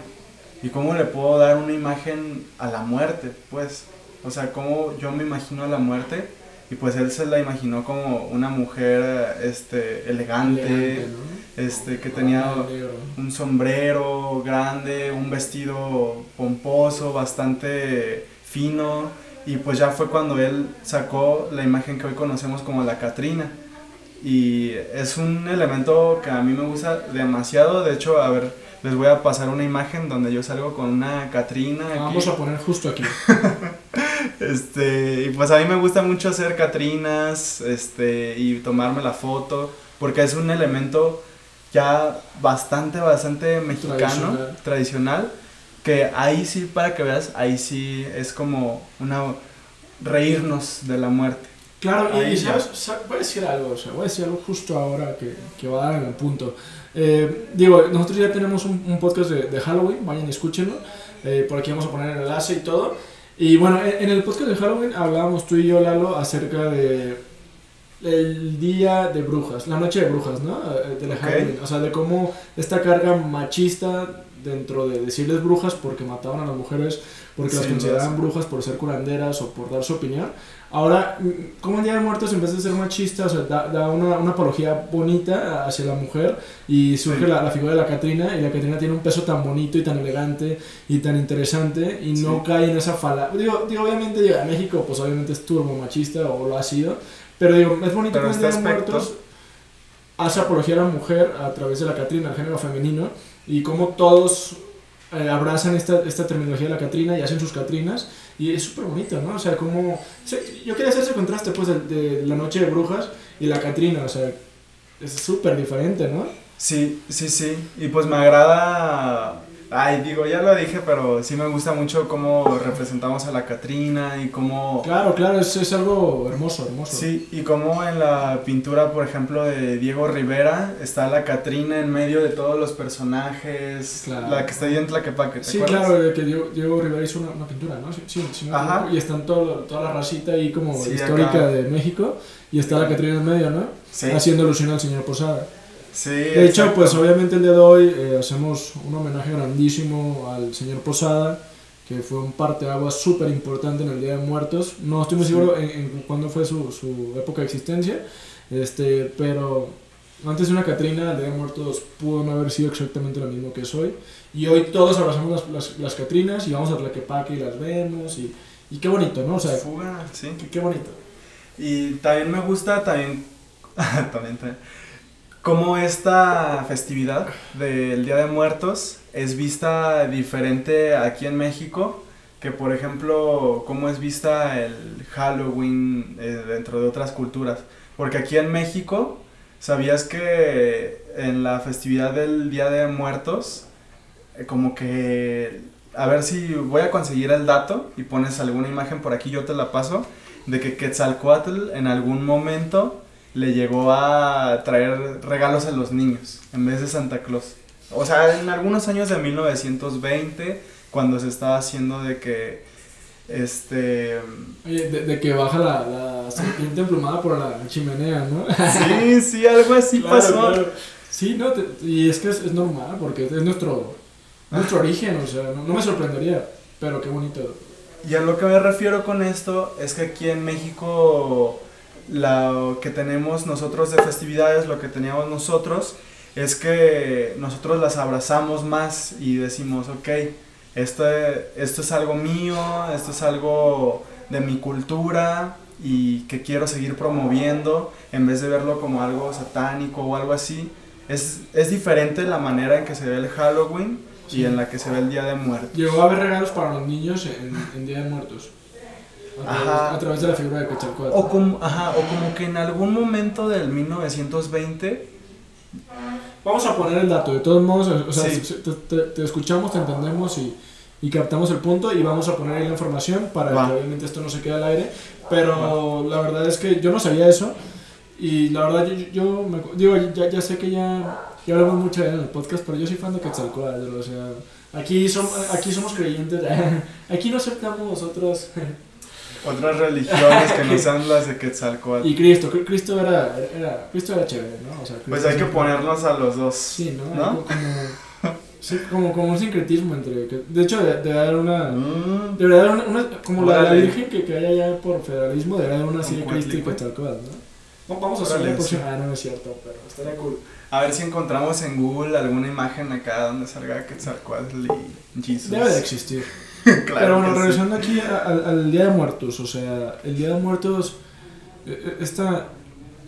¿y cómo le puedo dar una imagen a la muerte? Pues, o sea, cómo yo me imagino a la muerte. Y pues él se la imaginó como una mujer este, elegante, este, que tenía un sombrero grande, un vestido pomposo, bastante fino, y pues ya fue cuando él sacó la imagen que hoy conocemos como la Catrina. Y es un elemento que a mí me gusta demasiado, de hecho, a ver, les voy a pasar una imagen donde yo salgo con una Catrina. Vamos a poner justo aquí. este, y pues a mí me gusta mucho hacer Catrinas, este, y tomarme la foto, porque es un elemento ya bastante, bastante mexicano, tradicional. Que ahí sí, para que veas, ahí sí es como una reírnos de la muerte. Claro, y, sabes, voy a decir algo, o sea, voy a decir algo justo ahora que, que va a dar en el punto. Eh, digo, nosotros ya tenemos un, podcast de, de, Halloween, vayan y escúchenlo, eh, por aquí vamos a poner el enlace y todo. Y bueno, en, en el podcast de Halloween hablábamos tú y yo, Lalo, acerca de el día de brujas, la noche de brujas, ¿no? Eh, de la Halloween. O sea, de cómo esta carga machista dentro de decirles brujas porque mataban a las mujeres, porque las consideraban brujas por ser curanderas o por dar su opinión. Ahora, como el Día de Muertos, en vez de ser machista, o sea, da, una, una, apología bonita hacia la mujer y surge la, la, figura de la Catrina y la Catrina tiene un peso tan bonito y tan elegante y tan interesante y no cae en esa fala. Digo, digo obviamente, llega a México, pues obviamente es turbo machista o lo ha sido, pero digo, es bonito que este muertos hace apología a la mujer a través de la Catrina, el género femenino, y como todos eh, abrazan esta, esta terminología de la Catrina y hacen sus Catrinas, y es súper bonito, ¿no? O sea, como... yo quería hacer ese contraste, pues, de, de, la noche de brujas y la Catrina, o sea, es súper diferente, ¿no? Sí, sí, sí, y pues me agrada Ay, digo, ya lo dije, pero sí me gusta mucho cómo representamos a la Catrina y cómo... Claro, claro, es, es algo hermoso, hermoso. Sí, y cómo en la pintura, por ejemplo, de Diego Rivera, está la Catrina en medio de todos los personajes, la que está ahí en Tlaquepaque, ¿te Sí, claro, que Diego, Diego, Rivera hizo una, pintura, ¿no? Sí, sí, sí Ajá. y están todo, toda la racita ahí como histórica de México, y está la Catrina en medio, ¿no? Sí. Haciendo alusión al señor Posada de hecho, pues obviamente el día de hoy eh, hacemos un homenaje grandísimo al señor Posada, que fue un parteaguas súper importante en el Día de Muertos. No estoy muy seguro en, cuándo fue su, su, época de existencia, este, pero antes de una Catrina, el Día de Muertos pudo no haber sido exactamente lo mismo que es hoy. Y hoy todos abrazamos las, las, Catrinas y vamos a Tlaquepaque y las vemos. Y, y qué bonito, ¿no? O sea, Fuga, sí. Qué, qué bonito. Y también me gusta, también, también, también cómo esta festividad del Día de Muertos es vista diferente aquí en México que por ejemplo cómo es vista el Halloween eh, dentro de otras culturas. Porque aquí en México, ¿sabías que en la festividad del Día de Muertos, eh, como que, a ver si voy a conseguir el dato y pones alguna imagen por aquí, yo te la paso, de que Quetzalcoatl en algún momento le llegó a traer regalos a los niños en vez de Santa Claus. O sea, en algunos años de 1920, cuando se estaba haciendo de que, este... Oye, de, que baja la, la, serpiente emplumada por la chimenea, ¿no? Sí, sí, algo así pasó. Sí, no, y es que es, normal, porque es nuestro, nuestro origen, o sea, no, no me sorprendería, pero qué bonito. Y a lo que me refiero con esto es que aquí en México lo que tenemos nosotros de festividades, lo que teníamos nosotros, es que nosotros las abrazamos más y decimos, ok, esto, esto es algo mío, esto es algo de mi cultura y que quiero seguir promoviendo en vez de verlo como algo satánico o algo así. Es, es diferente la manera en que se ve el Halloween y en la que se ve el Día de Muertos. Llegó a haber regalos para los niños en, en Día de Muertos. A través, Ajá. a través de la figura de Quetzalcóatl. O como, ajá, o como que en algún momento del 1920 Vamos a poner el dato, de todos modos, o sea, Sí. te, te- te escuchamos, te entendemos y, y captamos el punto y vamos a poner ahí la información para Va. que obviamente esto no se quede al aire. Pero la verdad es que yo no sabía eso y la verdad yo, yo me, digo, ya, ya sé que ya, ya hablamos mucho en el podcast, pero yo soy fan de Quetzalcóatl, o sea, aquí, som, aquí somos creyentes, aquí no aceptamos otros... otras religiones que no sean las de Quetzalcóatl. Y Cristo, Cri- Cristo era, era, Cristo era chévere, ¿no? O sea, Pues hay que ponernos a los dos. Sí, ¿no? ¿No? Algo Como, sí, como, como un sincretismo entre... de hecho, de- debe haber una... Mm, Debería haber una, una- como la, la. Virgen que, que hay allá por federalismo, debería haber una así de Cristo y Cuatlicue. Quetzalcóatl, ¿no? Va- Vamos a hacer sí. Ah, no es cierto, pero estaría cool. A ver si encontramos en Google alguna imagen acá donde salga Quetzalcóatl y Jesus. Debe de existir. claro pero bueno, que sí. regresando aquí a- al, al Día de Muertos, o sea, el Día de Muertos, eh, eh, esta,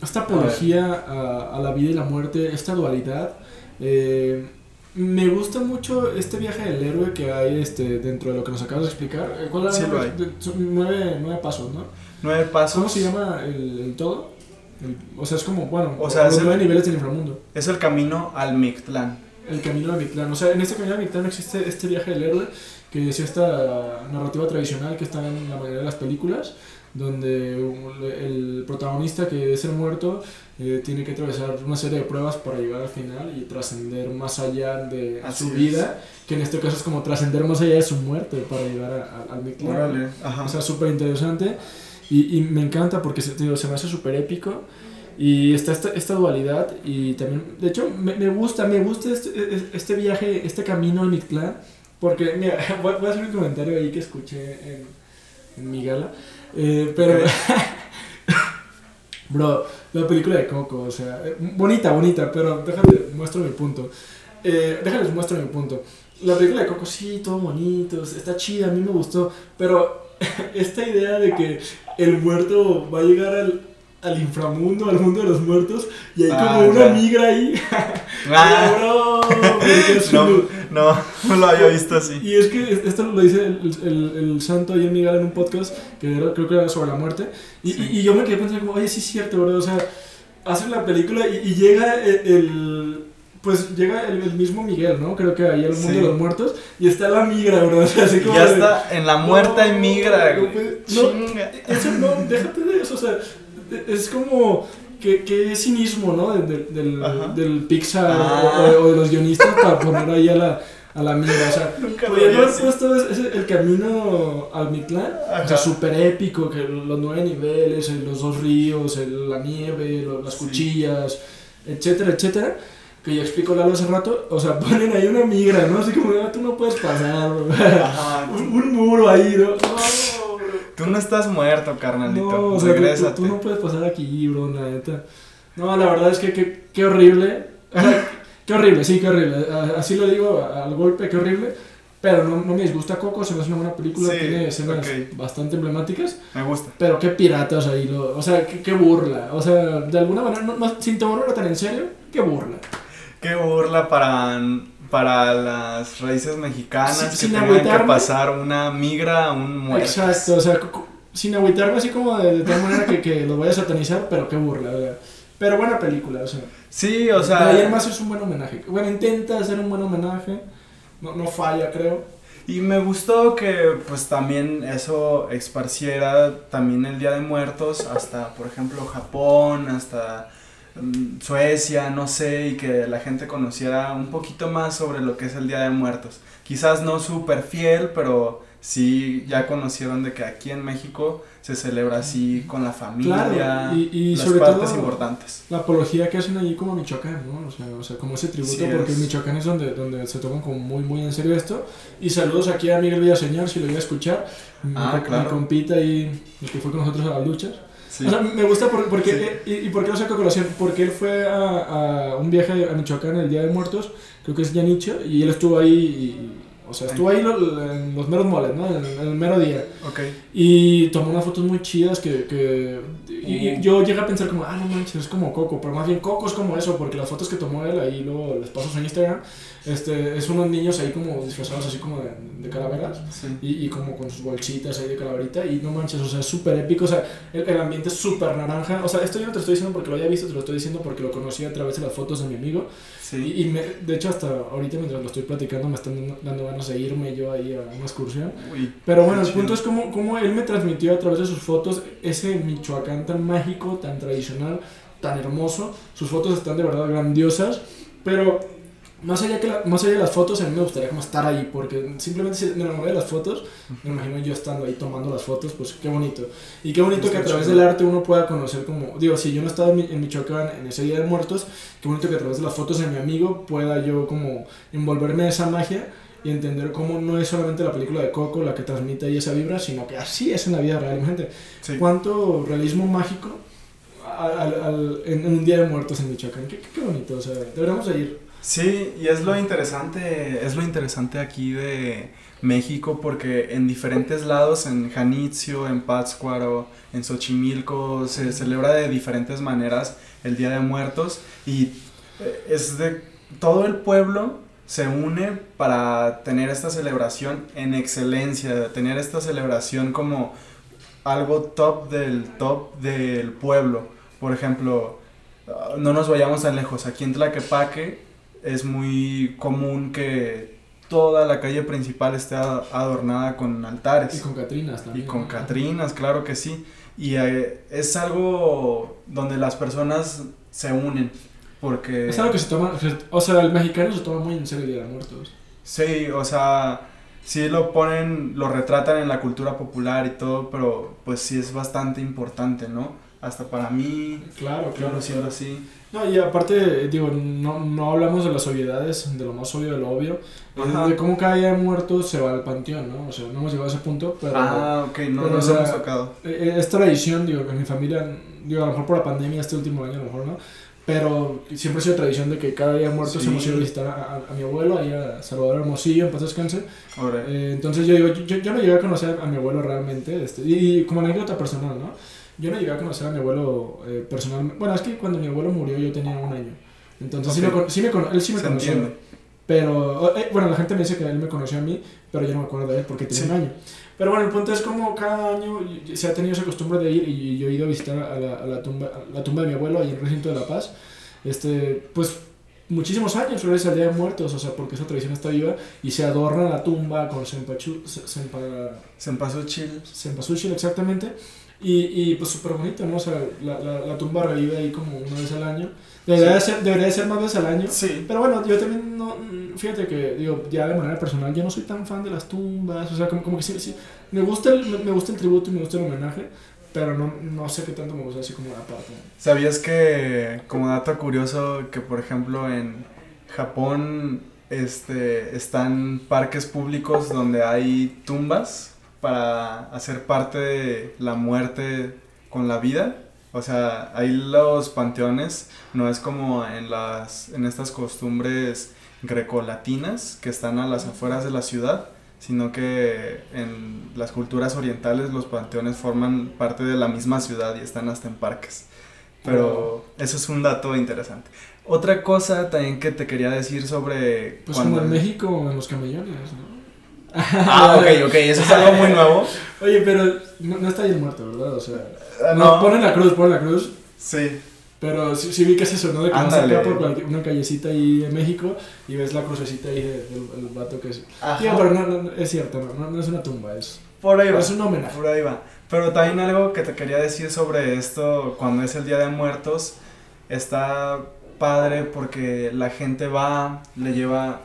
esta apología a, a la vida y la muerte, esta dualidad, eh, me gusta mucho este viaje del héroe que hay este, dentro de lo que nos acabas de explicar. Eh, ¿Cuál era Sí lo nombre? De- son nueve, nueve pasos, ¿no? Nueve pasos. ¿Cómo se llama el, el todo? El- o sea, es como, bueno, O sea, los es el- nueve niveles del inframundo. Es el camino al Mictlán. El camino a Mictlán. O sea, en este camino a Mictlán existe este viaje del héroe, que es esta narrativa tradicional que está en la mayoría de las películas, donde el protagonista, que es el muerto, eh, tiene que atravesar una serie de pruebas para llegar al final y trascender más allá de Así su es. vida, que en este caso es como trascender más allá de su muerte para llegar a- a- al. Ajá. O sea, súper interesante. Y, y me encanta porque se, digo, se me hace súper épico. Y está esta, esta dualidad. Y también, de hecho, me, me gusta, me gusta este, este viaje, este camino al Mictlán. Porque, mira, voy, voy a hacer un comentario ahí que escuché en, en mi gala. Eh, pero, bro, la película de Coco, o sea, eh, bonita, bonita, pero déjate, muestro mi punto. Eh, déjales, muestro mi punto. La película de Coco, sí, todo bonito, está chida, a mí me gustó, pero esta idea de que el muerto va a llegar al, al inframundo, al mundo de los muertos, y hay Ah, como una migra ahí. Ah, no, no, no lo había visto así. Y es que esto lo dice el, el, el santo ahí en Miguel en un podcast que era- creo que era sobre la muerte. Y, Sí. y, y yo me quedé pensando, como, oye, sí es cierto, bro. O sea, hacen la película y, y llega el, el- Pues llega el, mismo Miguel, ¿no? Creo que ahí al mundo Sí. de los muertos. Y está la migra, bro. O sea, así como. ya de- está en la muerta No, y migra, no güey. no. Eso no, déjate de eso, o sea, es como que, que cinismo, ¿no? Del, del, del, Pixar Ah. o, o de los guionistas para poner ahí a la, a la migra, o sea, podrían haber puesto el camino al Mictlán, o sea, súper épico, que los nueve niveles, el- los dos ríos, el- la nieve, lo- las Sí. cuchillas, etcétera, etcétera. Que ya explicó Lalo hace rato, o sea, ponen ahí una migra, ¿no? Así como, "Ah, tú no puedes pasar, bro". Ajá. un, un muro ahí, ¿no? Tú no estás muerto, carnalito. No, o sea, tú- no puedes pasar aquí, bro, la neta. No, la verdad es que qué qué horrible. O sea, qué horrible, sí, qué horrible. Así lo digo al golpe, qué horrible. Pero no, no me disgusta Coco, se me hace una buena película, Sí, tiene escenas ok. bastante emblemáticas. Me gusta. Pero qué piratas ahí, lo, o sea, qué, qué burla. O sea, de alguna manera, no, no- sin tomarlo tan en serio, qué burla. Qué burla para, para las raíces mexicanas Sí, que tengan que pasar una migra a un muerto. Exacto, o sea, sin agüitarme así como de, de tal manera que, que los vaya a satanizar, pero qué burla, o sea. Pero buena película, o sea. Sí, o sea, más es un buen homenaje. Bueno, intenta hacer un buen homenaje. No, no falla, creo. y me gustó que pues también eso esparciera también el Día de Muertos hasta, por ejemplo, Japón, hasta Suecia, no sé, y que la gente conociera un poquito más sobre lo que es el Día de Muertos. Quizás no súper fiel, pero sí ya conocieron de que aquí en México se celebra así con la familia, Claro, y- y las sobre partes todo- importantes. La apología que hacen allí como Michoacán, ¿no? O sea, o sea como ese tributo, Sí porque es. Michoacán es donde, donde se toman como muy, muy en serio esto. Y saludos aquí a Miguel Villaseñor, si lo voy a escuchar. Mi, Ah, co- claro. mi compita y el que fue con nosotros a las luchas. Sí. O sea, me gusta por- porque, Sí. y, y por qué lo saco a colación, porque él fue a, a un viaje a Michoacán el Día de Muertos, creo que es Yanicho, y él estuvo ahí O sea, estuvo ahí en los meros moles, ¿no? En, el mero día. Ok. Y tomó unas fotos muy chidas que... que y, yo llegué a pensar como, ah, no manches, es como Coco. Pero más bien Coco es como eso, porque las fotos que tomó él, ahí luego les paso su Instagram, este, es unos niños ahí como disfrazados así como de, de calaveras. Y, y, como con sus bolsitas ahí de calaverita. Y no manches, o sea, es súper épico. O sea, el, el ambiente es súper naranja. O sea, esto yo no te lo estoy diciendo porque lo había visto, te lo estoy diciendo porque lo conocí a través de las fotos de mi amigo. Sí. Y, me, de hecho, hasta ahorita mientras lo estoy platicando, me están dando ganas de irme yo ahí a una excursión. Pero bueno, el punto es como, como él me transmitió a través de sus fotos ese Michoacán tan mágico, tan tradicional, tan hermoso. Sus fotos están de verdad grandiosas. Pero más allá, que más allá de las fotos, a mí me gustaría como estar ahí, porque simplemente si me enamoré de las fotos, me imagino yo estando ahí tomando las fotos, pues qué bonito. Y qué bonito que a través del arte uno pueda conocer como, digo, si yo no estaba en Michoacán en ese Día de Muertos, qué bonito que a través de las fotos de mi amigo pueda yo como envolverme en esa magia y entender cómo no es solamente la película de Coco la que transmite ahí esa vibra, sino que así es en la vida realmente. Cuánto realismo mágico en, un Día de Muertos en Michoacán, qué, qué bonito, o sea, deberíamos de ir. Sí, y es lo interesante, es lo interesante aquí de México porque en diferentes lados, en Janitzio, en Pátzcuaro, en Xochimilco, se celebra de diferentes maneras el Día de Muertos y eh, es de todo el pueblo se une para tener esta celebración en excelencia, tener esta celebración como algo top del top del pueblo. Por ejemplo, no nos vayamos tan lejos, aquí en Tlaquepaque es muy común que toda la calle principal esté adornada con altares. Y con Catrinas también. Y con Catrinas, claro que sí. Y eh, es algo donde las personas se unen. Porque... Es algo que se toma, o sea, el mexicano se toma muy en serio el Día de Muertos. Sí, o sea, sí lo ponen, lo retratan en la cultura popular y todo, pero pues sí es bastante importante, ¿no? hasta para mí. Claro, claro. siendo así. No, y aparte, digo, no, no hablamos de las obviedades, de lo más obvio de lo obvio, de cómo cada día muerto se va al panteón, ¿no? O sea, no hemos llegado a ese punto, pero... Ah, ok, no, nos hemos tocado. E, e, es tradición, digo, que mi familia, digo, a lo mejor por la pandemia este último año, a lo mejor no, pero siempre ha sido tradición de que cada día muerto se hemos ido a visitar a, a, mi abuelo, ahí a Salvador Hermosillo, en paz descanse. Eh, entonces yo digo, yo, yo, no llegué a conocer a mi abuelo realmente, este, y, y como anécdota personal, ¿no? Yo no llegué a conocer a mi abuelo eh, personalmente. Bueno, es que cuando mi abuelo murió yo tenía un año. Entonces sí, me, sí me, él sí me conoció. Pero, eh, bueno, la gente me dice que él me conoció a mí, pero yo no me acuerdo de él porque tenía un año. Pero bueno, el punto es como cada año se ha tenido esa costumbre de ir y yo he ido a visitar a la, a la tumba, la tumba de mi abuelo ahí en el recinto de La Paz. Este, pues muchísimos años, regresa el Día de Muertos, o sea, porque esa tradición está viva y se adorna la tumba con cempasúchil. Cempasúchil, exactamente. Y, y pues súper bonito, ¿no? O sea, la, la, la, tumba revive ahí como una vez al año. Debería, ser, debería ser más veces al año. Sí. Pero bueno, yo también no. Fíjate que, digo, ya de manera personal, yo no soy tan fan de las tumbas. O sea, como, como que sí, sí. Me gusta, el, me, gusta el tributo y me gusta el homenaje. Pero no, no sé qué tanto me gusta así como la parte. ¿Sabías que, como dato curioso, que por ejemplo en Japón este, están parques públicos donde hay tumbas? para hacer parte de la muerte con la vida. O sea, ahí los panteones no es como en las en estas costumbres grecolatinas que están a las afueras de la ciudad, sino que en las culturas orientales los panteones forman parte de la misma ciudad y están hasta en parques. Pero eso es un dato interesante. Otra cosa también que te quería decir sobre... Pues como en México en los camellones, ¿no? Ah, ok, ok, eso es algo muy nuevo. Oye, pero no, está ahí muerto, ¿verdad? O sea, ah, no. ponen la cruz, ponen la cruz. Sí. Pero sí, sí vi que es eso, ¿no? De que vas acá por una callecita ahí en México y ves la crucecita ahí del, vato que es. Ajá. pero no, es cierto, no, no, es una tumba, es. Por ahí va. Es un homenaje. Por ahí va. Pero también algo que te quería decir sobre esto, cuando es el Día de Muertos, está padre porque la gente va, le lleva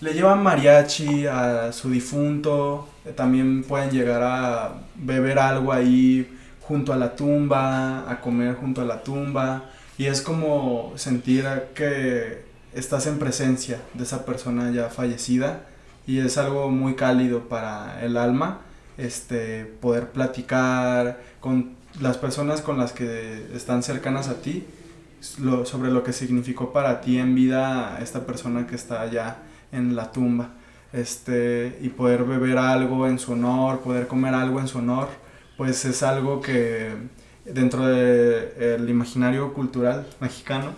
le llevan mariachi a su difunto, también pueden llegar a beber algo ahí junto a la tumba, a comer junto a la tumba, y es como sentir que estás en presencia de esa persona ya fallecida, y es algo muy cálido para el alma, este, poder platicar con las personas con las que están cercanas a ti, sobre lo que significó para ti en vida esta persona que está allá en la tumba. este, y poder beber algo en su honor, poder comer algo en su honor, pues es algo que dentro del imaginario cultural mexicano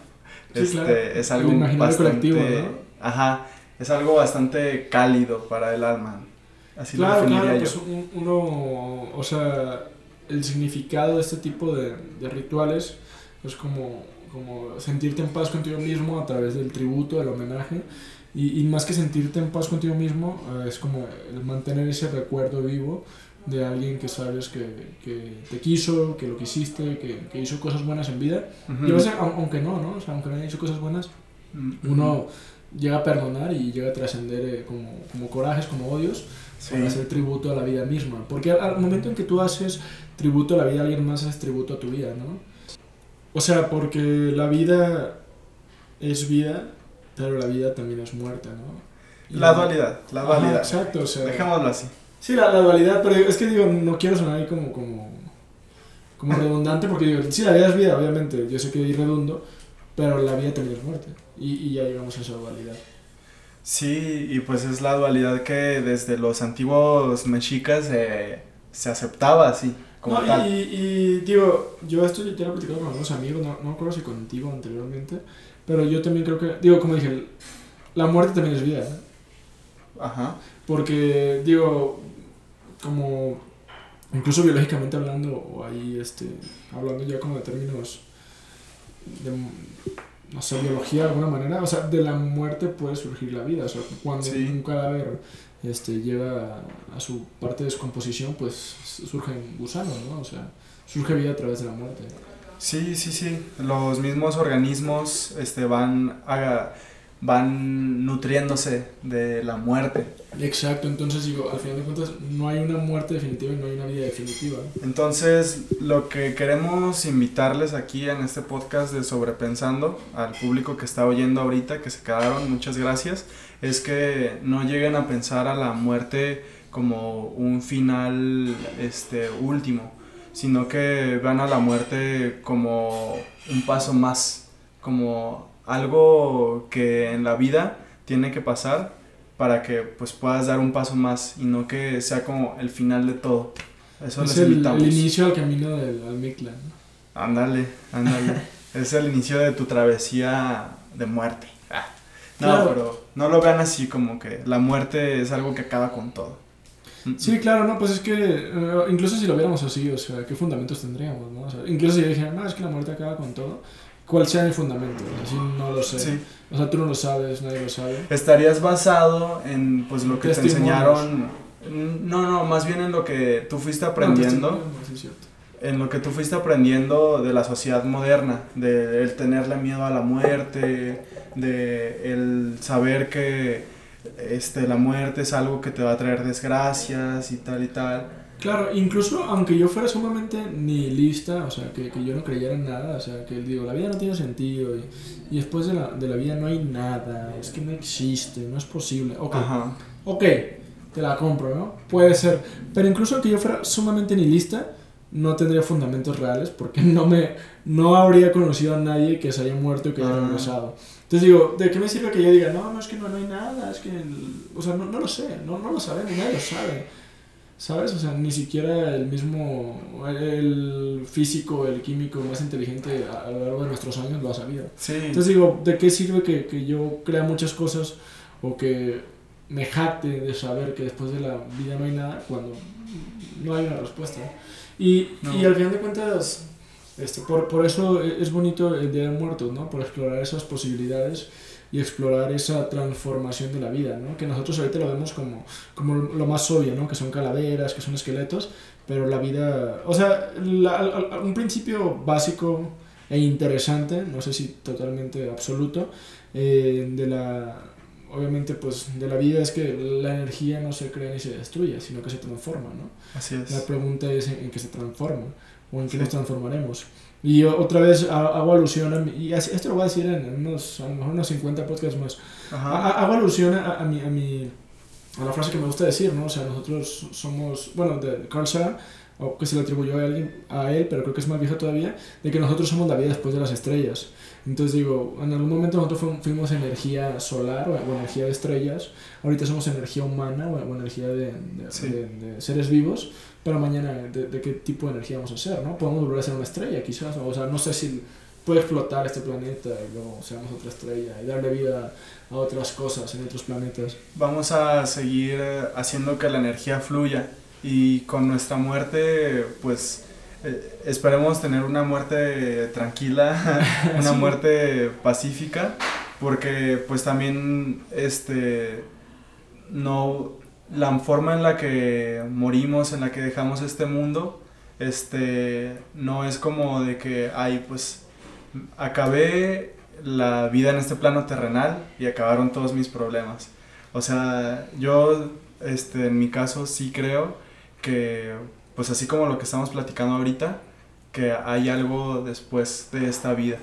este, es algo bastante... Ajá, es algo bastante cálido para el alma. Así lo definiría yo. Pues uno, o sea, el significado de este tipo de, de rituales es como, como sentirte en paz contigo mismo a través del tributo, del homenaje. Y, y más que sentirte en paz contigo mismo, eh, es como el mantener ese recuerdo vivo de alguien que sabes que, que te quiso, que lo quisiste, que, que hizo cosas buenas en vida. Y a veces, aunque no, ¿no? O sea, aunque no haya hecho cosas buenas, uno llega a perdonar y llega a trascender eh, como, como corajes, como odios, para hacer tributo a la vida misma. Porque al, momento en que tú haces tributo a la vida de alguien más, haces tributo a tu vida, ¿no? O sea, porque la vida es vida, pero la vida también es muerte, ¿no? la dualidad, la dualidad. exacto, o sea. Dejémoslo así. Sí, la, la, dualidad, pero es que digo, no quiero sonar ahí como, como, como redundante, porque digo, sí, la vida es vida, obviamente, yo sé que es redundo, pero la vida también es muerte, y, y ya llegamos a esa dualidad. Sí, y pues es la dualidad que desde los antiguos mexicas se aceptaba así, como tal. Y, y, digo, yo esto ya lo he platicado con algunos amigos, no, no me acuerdo si contigo anteriormente, pero yo también creo que, digo, como dije, la muerte también es vida. ¿eh? Ajá. Porque, digo, como incluso biológicamente hablando, o ahí este, hablando ya como de términos de, no sé, biología de alguna manera, o sea, de la muerte puede surgir la vida, o sea, cuando un cadáver este, llega a su parte de descomposición, pues surgen gusanos, ¿no? O sea, surge vida a través de la muerte. Sí, sí, sí, los mismos organismos este, van a van nutriéndose de la muerte. Exacto, entonces digo, al final de cuentas no hay una muerte definitiva y no hay una vida definitiva. Entonces, lo que queremos invitarles aquí en este podcast de Sobrepensando, al público que está oyendo ahorita, que se quedaron, muchas gracias, es que no lleguen a pensar a la muerte como un final este, último, sino que vean a la muerte como un paso más, como algo que en la vida tiene que pasar para que pues puedas dar un paso más y no que sea como el final de todo. Eso es el, el, inicio al camino del Almictlan. Ándale, ándale. es el inicio de tu travesía de muerte. Ah. No, pero no lo vean así como que la muerte es algo que acaba con todo. Sí, claro, no, pues es que eh, incluso si lo viéramos así, o sea, ¿qué fundamentos tendríamos? No? O sea, incluso si yo dijera, no, es que la muerte acaba con todo, cuál sea el fundamento, así no lo sé. O sea, tú no lo sabes, nadie lo sabe. Estarías basado en pues lo que te enseñaron. No, no, más bien en lo que tú fuiste aprendiendo. en lo que tú fuiste aprendiendo de la sociedad moderna, de el tenerle miedo a la muerte, de el saber que este, la muerte es algo que te va a traer desgracias y tal y tal. Claro, incluso aunque yo fuera sumamente nihilista, o sea, que, que yo no creyera en nada, o sea, que digo, la vida no tiene sentido y, y después de la, de la, vida no hay nada, es que no existe, no es posible. Ok, ok, te la compro, ¿no? Puede ser, pero incluso aunque yo fuera sumamente nihilista, no tendría fundamentos reales porque no me no habría conocido a nadie que se haya muerto y que haya regresado. Entonces digo, ¿de qué me sirve que yo diga, no, no, es que no, no hay nada, es que, o sea, no, no lo sé, no, no lo sabemos, nadie lo sabe. ¿Sabes? O sea, ni siquiera el mismo, el físico, el químico más inteligente a, lo largo de nuestros años lo ha sabido. Entonces digo, ¿de qué sirve que, que, yo crea muchas cosas o que me jacte de saber que después de la vida no hay nada cuando no hay una respuesta? Y, y al final de cuentas, este, por, por eso es bonito el Día de Muertos, ¿no? Por explorar esas posibilidades y explorar esa transformación de la vida, ¿no? Que nosotros ahorita lo vemos como, como lo más obvio, ¿no? Que son calaveras, que son esqueletos, pero la vida, o sea, un principio básico e interesante, no sé si totalmente absoluto, eh, de la, obviamente, pues, de la vida es que la energía no se crea ni se destruye, sino que se transforma, ¿no? Así es. La pregunta es en, qué se transforma, o en qué nos transformaremos. Y otra vez hago alusión a y esto lo voy a decir en unos, a lo mejor unos 50 podcasts más. Hago alusión a, a, mi, a, mi, a la frase que me gusta decir, ¿no? O sea, nosotros somos, bueno, de Carl Sagan, o que se le atribuyó a, alguien, a él, pero creo que es más vieja todavía, de que nosotros somos la vida después de las estrellas. Entonces digo, en algún momento nosotros fuimos energía solar o, energía de estrellas, ahorita somos energía humana o, energía de, de, seres vivos, pero mañana de, qué tipo de energía vamos a ser, ¿no? Podemos volver a ser una estrella quizás, o sea, no sé si puede explotar este planeta y luego seamos otra estrella y darle vida a otras cosas en otros planetas. Vamos a seguir haciendo que la energía fluya y con nuestra muerte, pues eh, esperemos tener una muerte tranquila, una muerte pacífica, porque pues también este no la forma en la que morimos, en la que dejamos este mundo, este no es como de que ay, pues acabé la vida en este plano terrenal y acabaron todos mis problemas. O sea, yo este en mi caso sí creo que, pues así como lo que estamos platicando ahorita, que hay algo después de esta vida.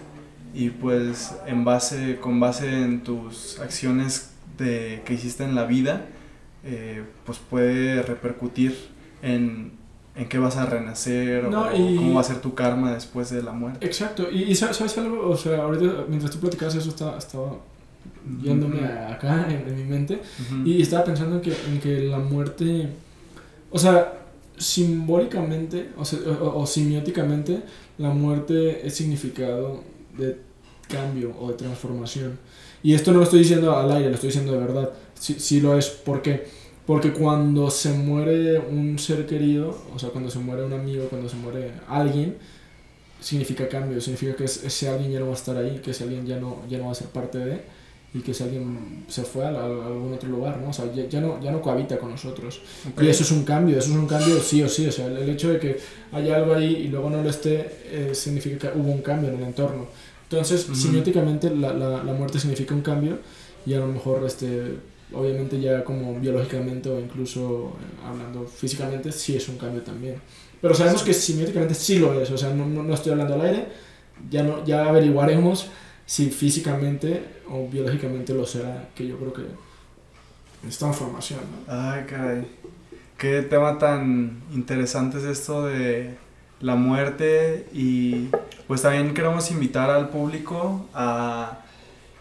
Y pues en base, con base en tus acciones de, que hiciste en la vida, eh, pues puede repercutir en, en qué vas a renacer o, cómo va a ser tu karma después de la muerte. Exacto, y, sabes algo, o sea, ahorita mientras tú platicabas eso estaba, estaba yéndome acá en, mi mente y estaba pensando en que, en que la muerte o sea, simbólicamente o, o, simióticamente, la muerte es significado de cambio o de transformación. Y esto no lo estoy diciendo al aire, lo estoy diciendo de verdad. Sí, sí lo es. ¿Por qué? Porque cuando se muere un ser querido, o sea, cuando se muere un amigo, cuando se muere alguien, significa cambio, significa que ese alguien ya no va a estar ahí, que ese alguien ya no, ya no va a ser parte de y que si alguien se fue a, algún otro lugar, ¿no? O sea, ya, no, ya no cohabita con nosotros. Y eso es un cambio, eso es un cambio sí o sí, o sea, el, hecho de que haya algo ahí y luego no lo esté, eh, significa que hubo un cambio en el entorno. Entonces, uh la, la, la, muerte significa un cambio y a lo mejor, este, obviamente ya como biológicamente o incluso eh, hablando físicamente, sí es un cambio también. Pero sabemos que simióticamente sí lo es, o sea, no, no, estoy hablando al aire, ya, no, ya averiguaremos si físicamente o biológicamente lo será, que yo creo que es transformación. ¿no? Ay, caray. Qué tema tan interesante es esto de la muerte y pues también queremos invitar al público a,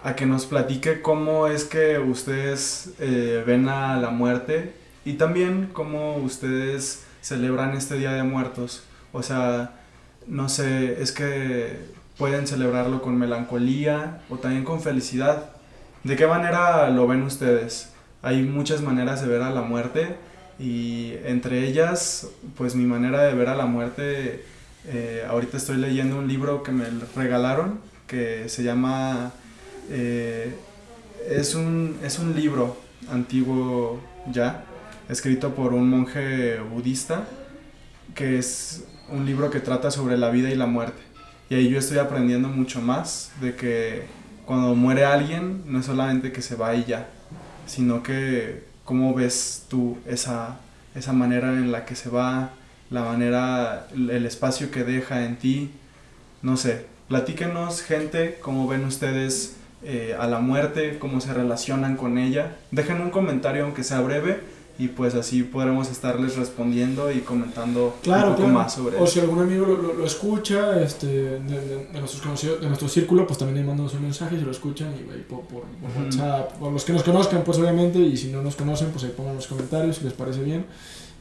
a que nos platique cómo es que ustedes eh, ven a la muerte y también cómo ustedes celebran este Día de Muertos. O sea, no sé, es que pueden celebrarlo con melancolía o también con felicidad. ¿De qué manera lo ven ustedes? Hay muchas maneras de ver a la muerte y entre ellas, pues mi manera de ver a la muerte, eh, ahorita estoy leyendo un libro que me regalaron que se llama, eh, es, un, es un libro antiguo ya, escrito por un monje budista, que es un libro que trata sobre la vida y la muerte. Y ahí yo estoy aprendiendo mucho más de que cuando muere alguien no es solamente que se va y ya, sino que cómo ves tú esa, esa manera en la que se va, la manera, el espacio que deja en ti. No sé, platíquenos gente, cómo ven ustedes eh, a la muerte, cómo se relacionan con ella. Dejen un comentario aunque sea breve y pues así podremos estarles respondiendo y comentando un poco más sobre O si algún amigo lo, lo, escucha este, de, de, de, nuestro círculo, pues también ahí mandamos un mensaje, si lo escuchan y, por, por, WhatsApp, por los que nos conozcan, pues obviamente, y si no nos conocen, pues ahí pongan los comentarios si les parece bien.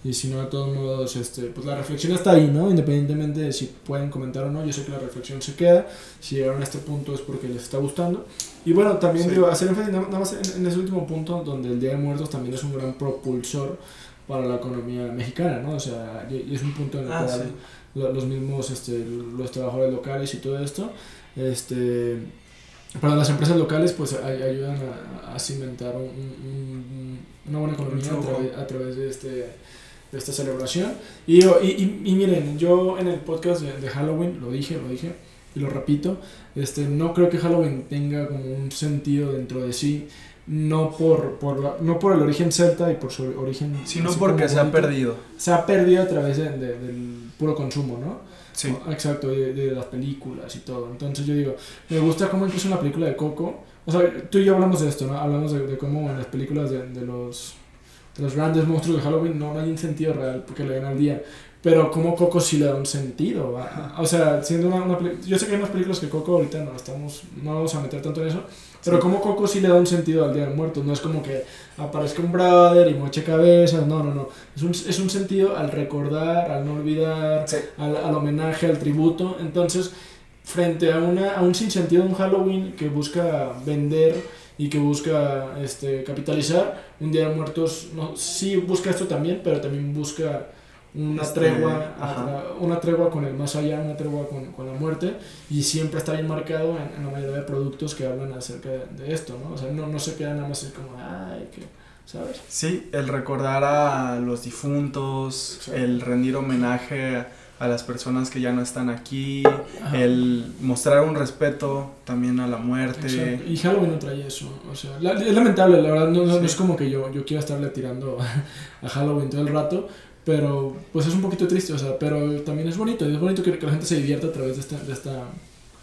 Y si no, de todos modos, este, pues la reflexión está ahí, ¿no? Independientemente de si pueden comentar o no, yo sé que la reflexión se queda. Si llegaron a este punto es porque les está gustando. Y bueno, también digo, hacer énfasis nada más en, ese último punto, donde el Día de Muertos también es un gran propulsor para la economía mexicana, ¿no? O sea, y es un punto en el ah, cual los mismos, este, los trabajadores locales y todo esto, este para las empresas locales pues ayudan a, cimentar un, una buena economía a través, de este esta celebración. Y, y, y, miren, yo en el podcast de, Halloween lo dije, lo dije y lo repito, este, no creo que Halloween tenga como un sentido dentro de sí, no por, por no por el origen celta y por su origen... Sino porque se ha perdido. Se ha perdido a través de, del puro consumo, ¿no? Sí. Exacto, de, de, las películas y todo. Entonces yo digo, me gusta cómo incluso en la película de Coco, o sea, tú y yo hablamos de esto, ¿no? Hablamos de, de cómo en las películas de, de los grandes monstruos de Halloween no, hay un sentido real porque le den al día. pero como Coco sí le da un sentido. O sea, siendo una, una yo sé que hay unas películas que Coco ahorita no estamos, no vamos a meter tanto en eso, pero como Coco sí le da un sentido al Día de Muertos, no es como que aparezca un brother y moche cabezas, no, no, no. Es un, es un sentido al recordar, al no olvidar, al, al, homenaje, al tributo. Entonces, frente a, una, a un sinsentido de un Halloween que busca vender y que busca este, capitalizar, un Día de Muertos no, sí busca esto también, pero también busca una este, tregua una tregua con el más allá, una tregua con, con, la muerte y siempre está bien marcado en, la mayoría de productos que hablan acerca de, esto, ¿no? O sea, no, no se queda nada más así como, ay, que, ¿sabes? Sí, el recordar a los difuntos, el rendir homenaje a las personas que ya no están aquí, el mostrar un respeto también a la muerte. Y Halloween no trae eso, o sea, es lamentable, la verdad, no, no, es como que yo, yo quiera estarle tirando a Halloween todo el rato, pero pues es un poquito triste, o sea, pero también es bonito, es bonito que, la gente se divierta a través de esta, de esta,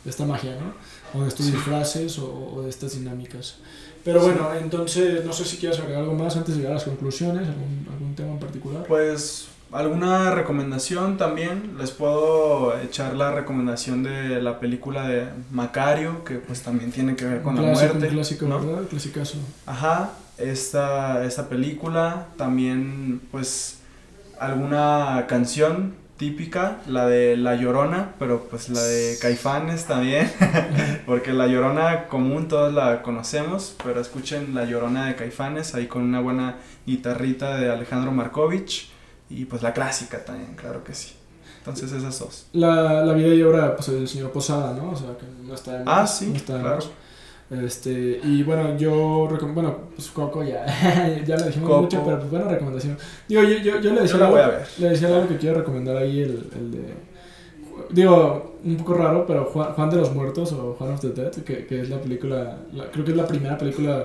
de esta magia, ¿no? O de estos disfraces o, o, de estas dinámicas. Pero bueno, entonces no sé si quieres agregar algo más antes de llegar a las conclusiones, algún, algún tema en particular. Pues alguna recomendación también, les puedo echar la recomendación de la película de Macario, que pues también tiene que ver con la muerte. Un clásico, ¿no? ¿verdad? Clasicazo. Ajá, esta, esta película también pues alguna canción típica, la de La Llorona, pero pues la de Caifanes también, porque La Llorona común todos la conocemos, pero escuchen La Llorona de Caifanes, ahí con una buena guitarrita de Alejandro Markovich, y pues la clásica también, claro que sí. Entonces esas dos. La, la vida y obra pues, del señor Posada, ¿no? O sea, que no está en, Ah, sí, claro. Este, y bueno, yo, bueno, pues Coco ya, ya le dijimos mucho, pero pues buena recomendación. Digo, yo, yo, yo le decía, algo, le decía algo que quiero recomendar ahí, el, el de, digo, un poco raro, pero Juan, de los Muertos o Juan of the Dead, que, que es la película, creo que es la primera película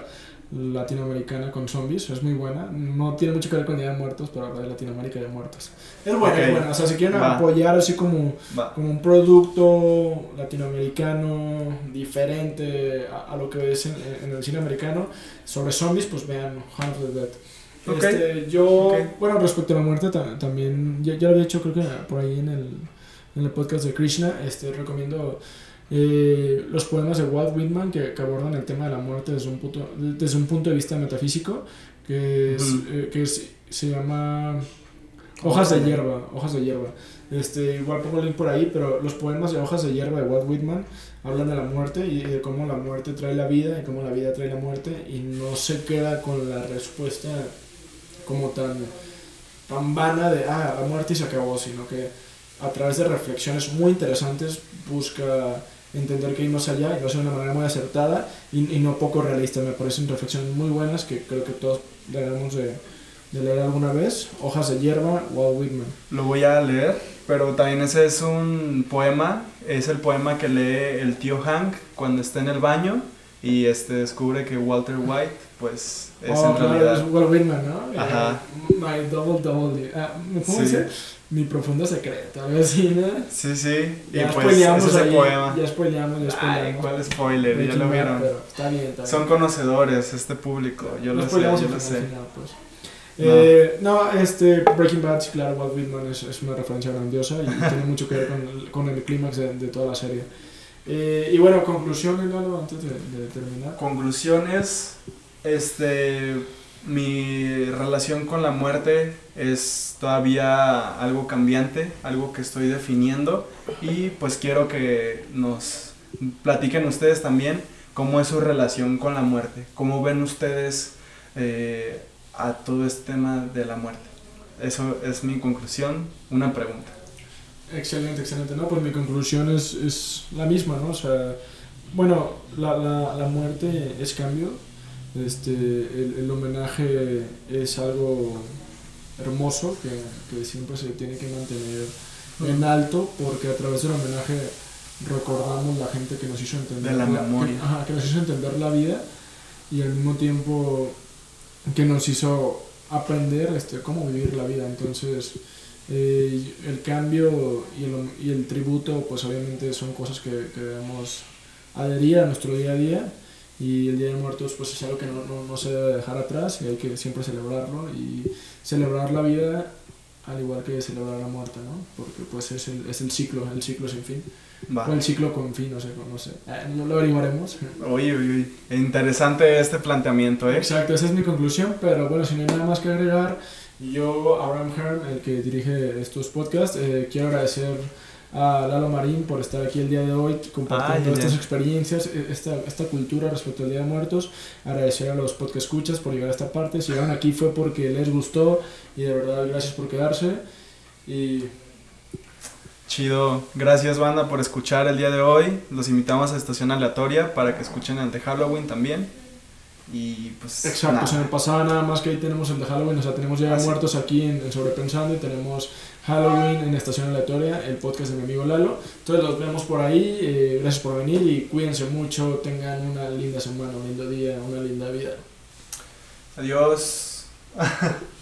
latinoamericana con zombies, es muy buena. No tiene mucho que ver con Día de Muertos, pero habla de Latinoamérica y de muertos. Es buena, es buena. O sea, si quieren apoyar así como, como un producto latinoamericano diferente a, lo que es en, el cine americano sobre zombies, pues vean Hunt of the Dead. Este, yo, bueno, respecto a la muerte, también, ya, ya, lo había dicho, creo que por ahí en el, en el podcast de Krishna, este, recomiendo eh, los poemas de Walt Whitman que, que, abordan el tema de la muerte desde un punto, desde un punto de vista metafísico, que, es, eh, que se llama Hojas de hierba, hojas de hierba. Este, igual pongo el link por ahí, pero los poemas de Hojas de hierba de Walt Whitman hablan de la muerte y de cómo la muerte trae la vida y cómo la vida trae la muerte y no se queda con la respuesta como tan, tan vana de, ah, la muerte y se acabó, sino que a través de reflexiones muy interesantes busca entender que hay más allá y lo hace de una manera muy acertada y, y, no poco realista. Me parecen reflexiones muy buenas que creo que todos debemos de, de, leer alguna vez. Hojas de hierba, Walt Whitman. Lo voy a leer, pero también ese es un poema, es el poema que lee el tío Hank cuando está en el baño y este descubre que Walter White pues es oh, en realidad... es Walt Whitman, ¿no? Ajá. Eh, my double double. Ah, ¿Cómo sí. Mi profundo secreto, algo así, ¿no? Sí, sí. Y ya pues ese es el poema. Ya spoileamos, ya spoileamos. Ay, ¿cuál spoiler? Ya lo vieron. está bien, está bien. Son conocedores, este público. Yo lo, sé, yo lo sé. pues. no. Eh, no, este Breaking Bad, sí, claro, Walt Whitman es, es una referencia grandiosa y tiene mucho que ver con el, con el clímax de, de, toda la serie. Eh, y bueno, conclusiones, Lalo, antes de, de terminar. Conclusiones, este mi relación con la muerte es todavía algo cambiante, algo que estoy definiendo y pues quiero que nos platiquen ustedes también cómo es su relación con la muerte, cómo ven ustedes eh, a todo este tema de la muerte. Eso es mi conclusión, una pregunta. Excelente, excelente. No, pues mi conclusión es, es la misma, ¿no? O sea, bueno, la, la, la muerte es cambio, este, el, el, homenaje es algo hermoso que, que, siempre se tiene que mantener en alto porque a través del homenaje recordamos la gente que nos hizo entender la, memoria. Que, ajá, que, nos hizo entender la vida y al mismo tiempo que nos hizo aprender este, cómo vivir la vida. Entonces, eh, el cambio y el, y el, tributo, pues obviamente son cosas que, que debemos adherir a nuestro día a día y el Día de Muertos pues es algo que no, no, no, se debe dejar atrás y hay que siempre celebrarlo y celebrar la vida al igual que celebrar la muerte, ¿no? Porque pues es el, es el ciclo, el ciclo sin fin. Va. O el ciclo con fin, no sé, no sé. Eh, no lo averiguaremos. Oye, oye, interesante este planteamiento, ¿eh? Exacto, esa es mi conclusión, pero bueno, si no hay nada más que agregar, yo, Abraham Herm, el que dirige estos podcasts, eh, quiero agradecer a Lalo Marín por estar aquí el día de hoy compartiendo ay, estas experiencias, e- esta, esta cultura respecto al Día de Muertos. Agradecer a los podcast escuchas por llegar a esta parte. Si llegaron aquí fue porque les gustó y de verdad gracias por quedarse. Y Chido. Gracias, banda, por escuchar el día de hoy. Los invitamos a Estación Aleatoria para que escuchen el de Halloween también. Y pues. Exacto, nada. se me pasaba nada más que ahí tenemos el de Halloween, o sea, tenemos ya Ah, sí. muertos aquí en, en Sobrepensando y tenemos Halloween en Estación Aleatoria, el podcast de mi amigo Lalo. Entonces los vemos por ahí, eh, gracias por venir y cuídense mucho, tengan una linda semana, un lindo día, una linda vida. Adiós.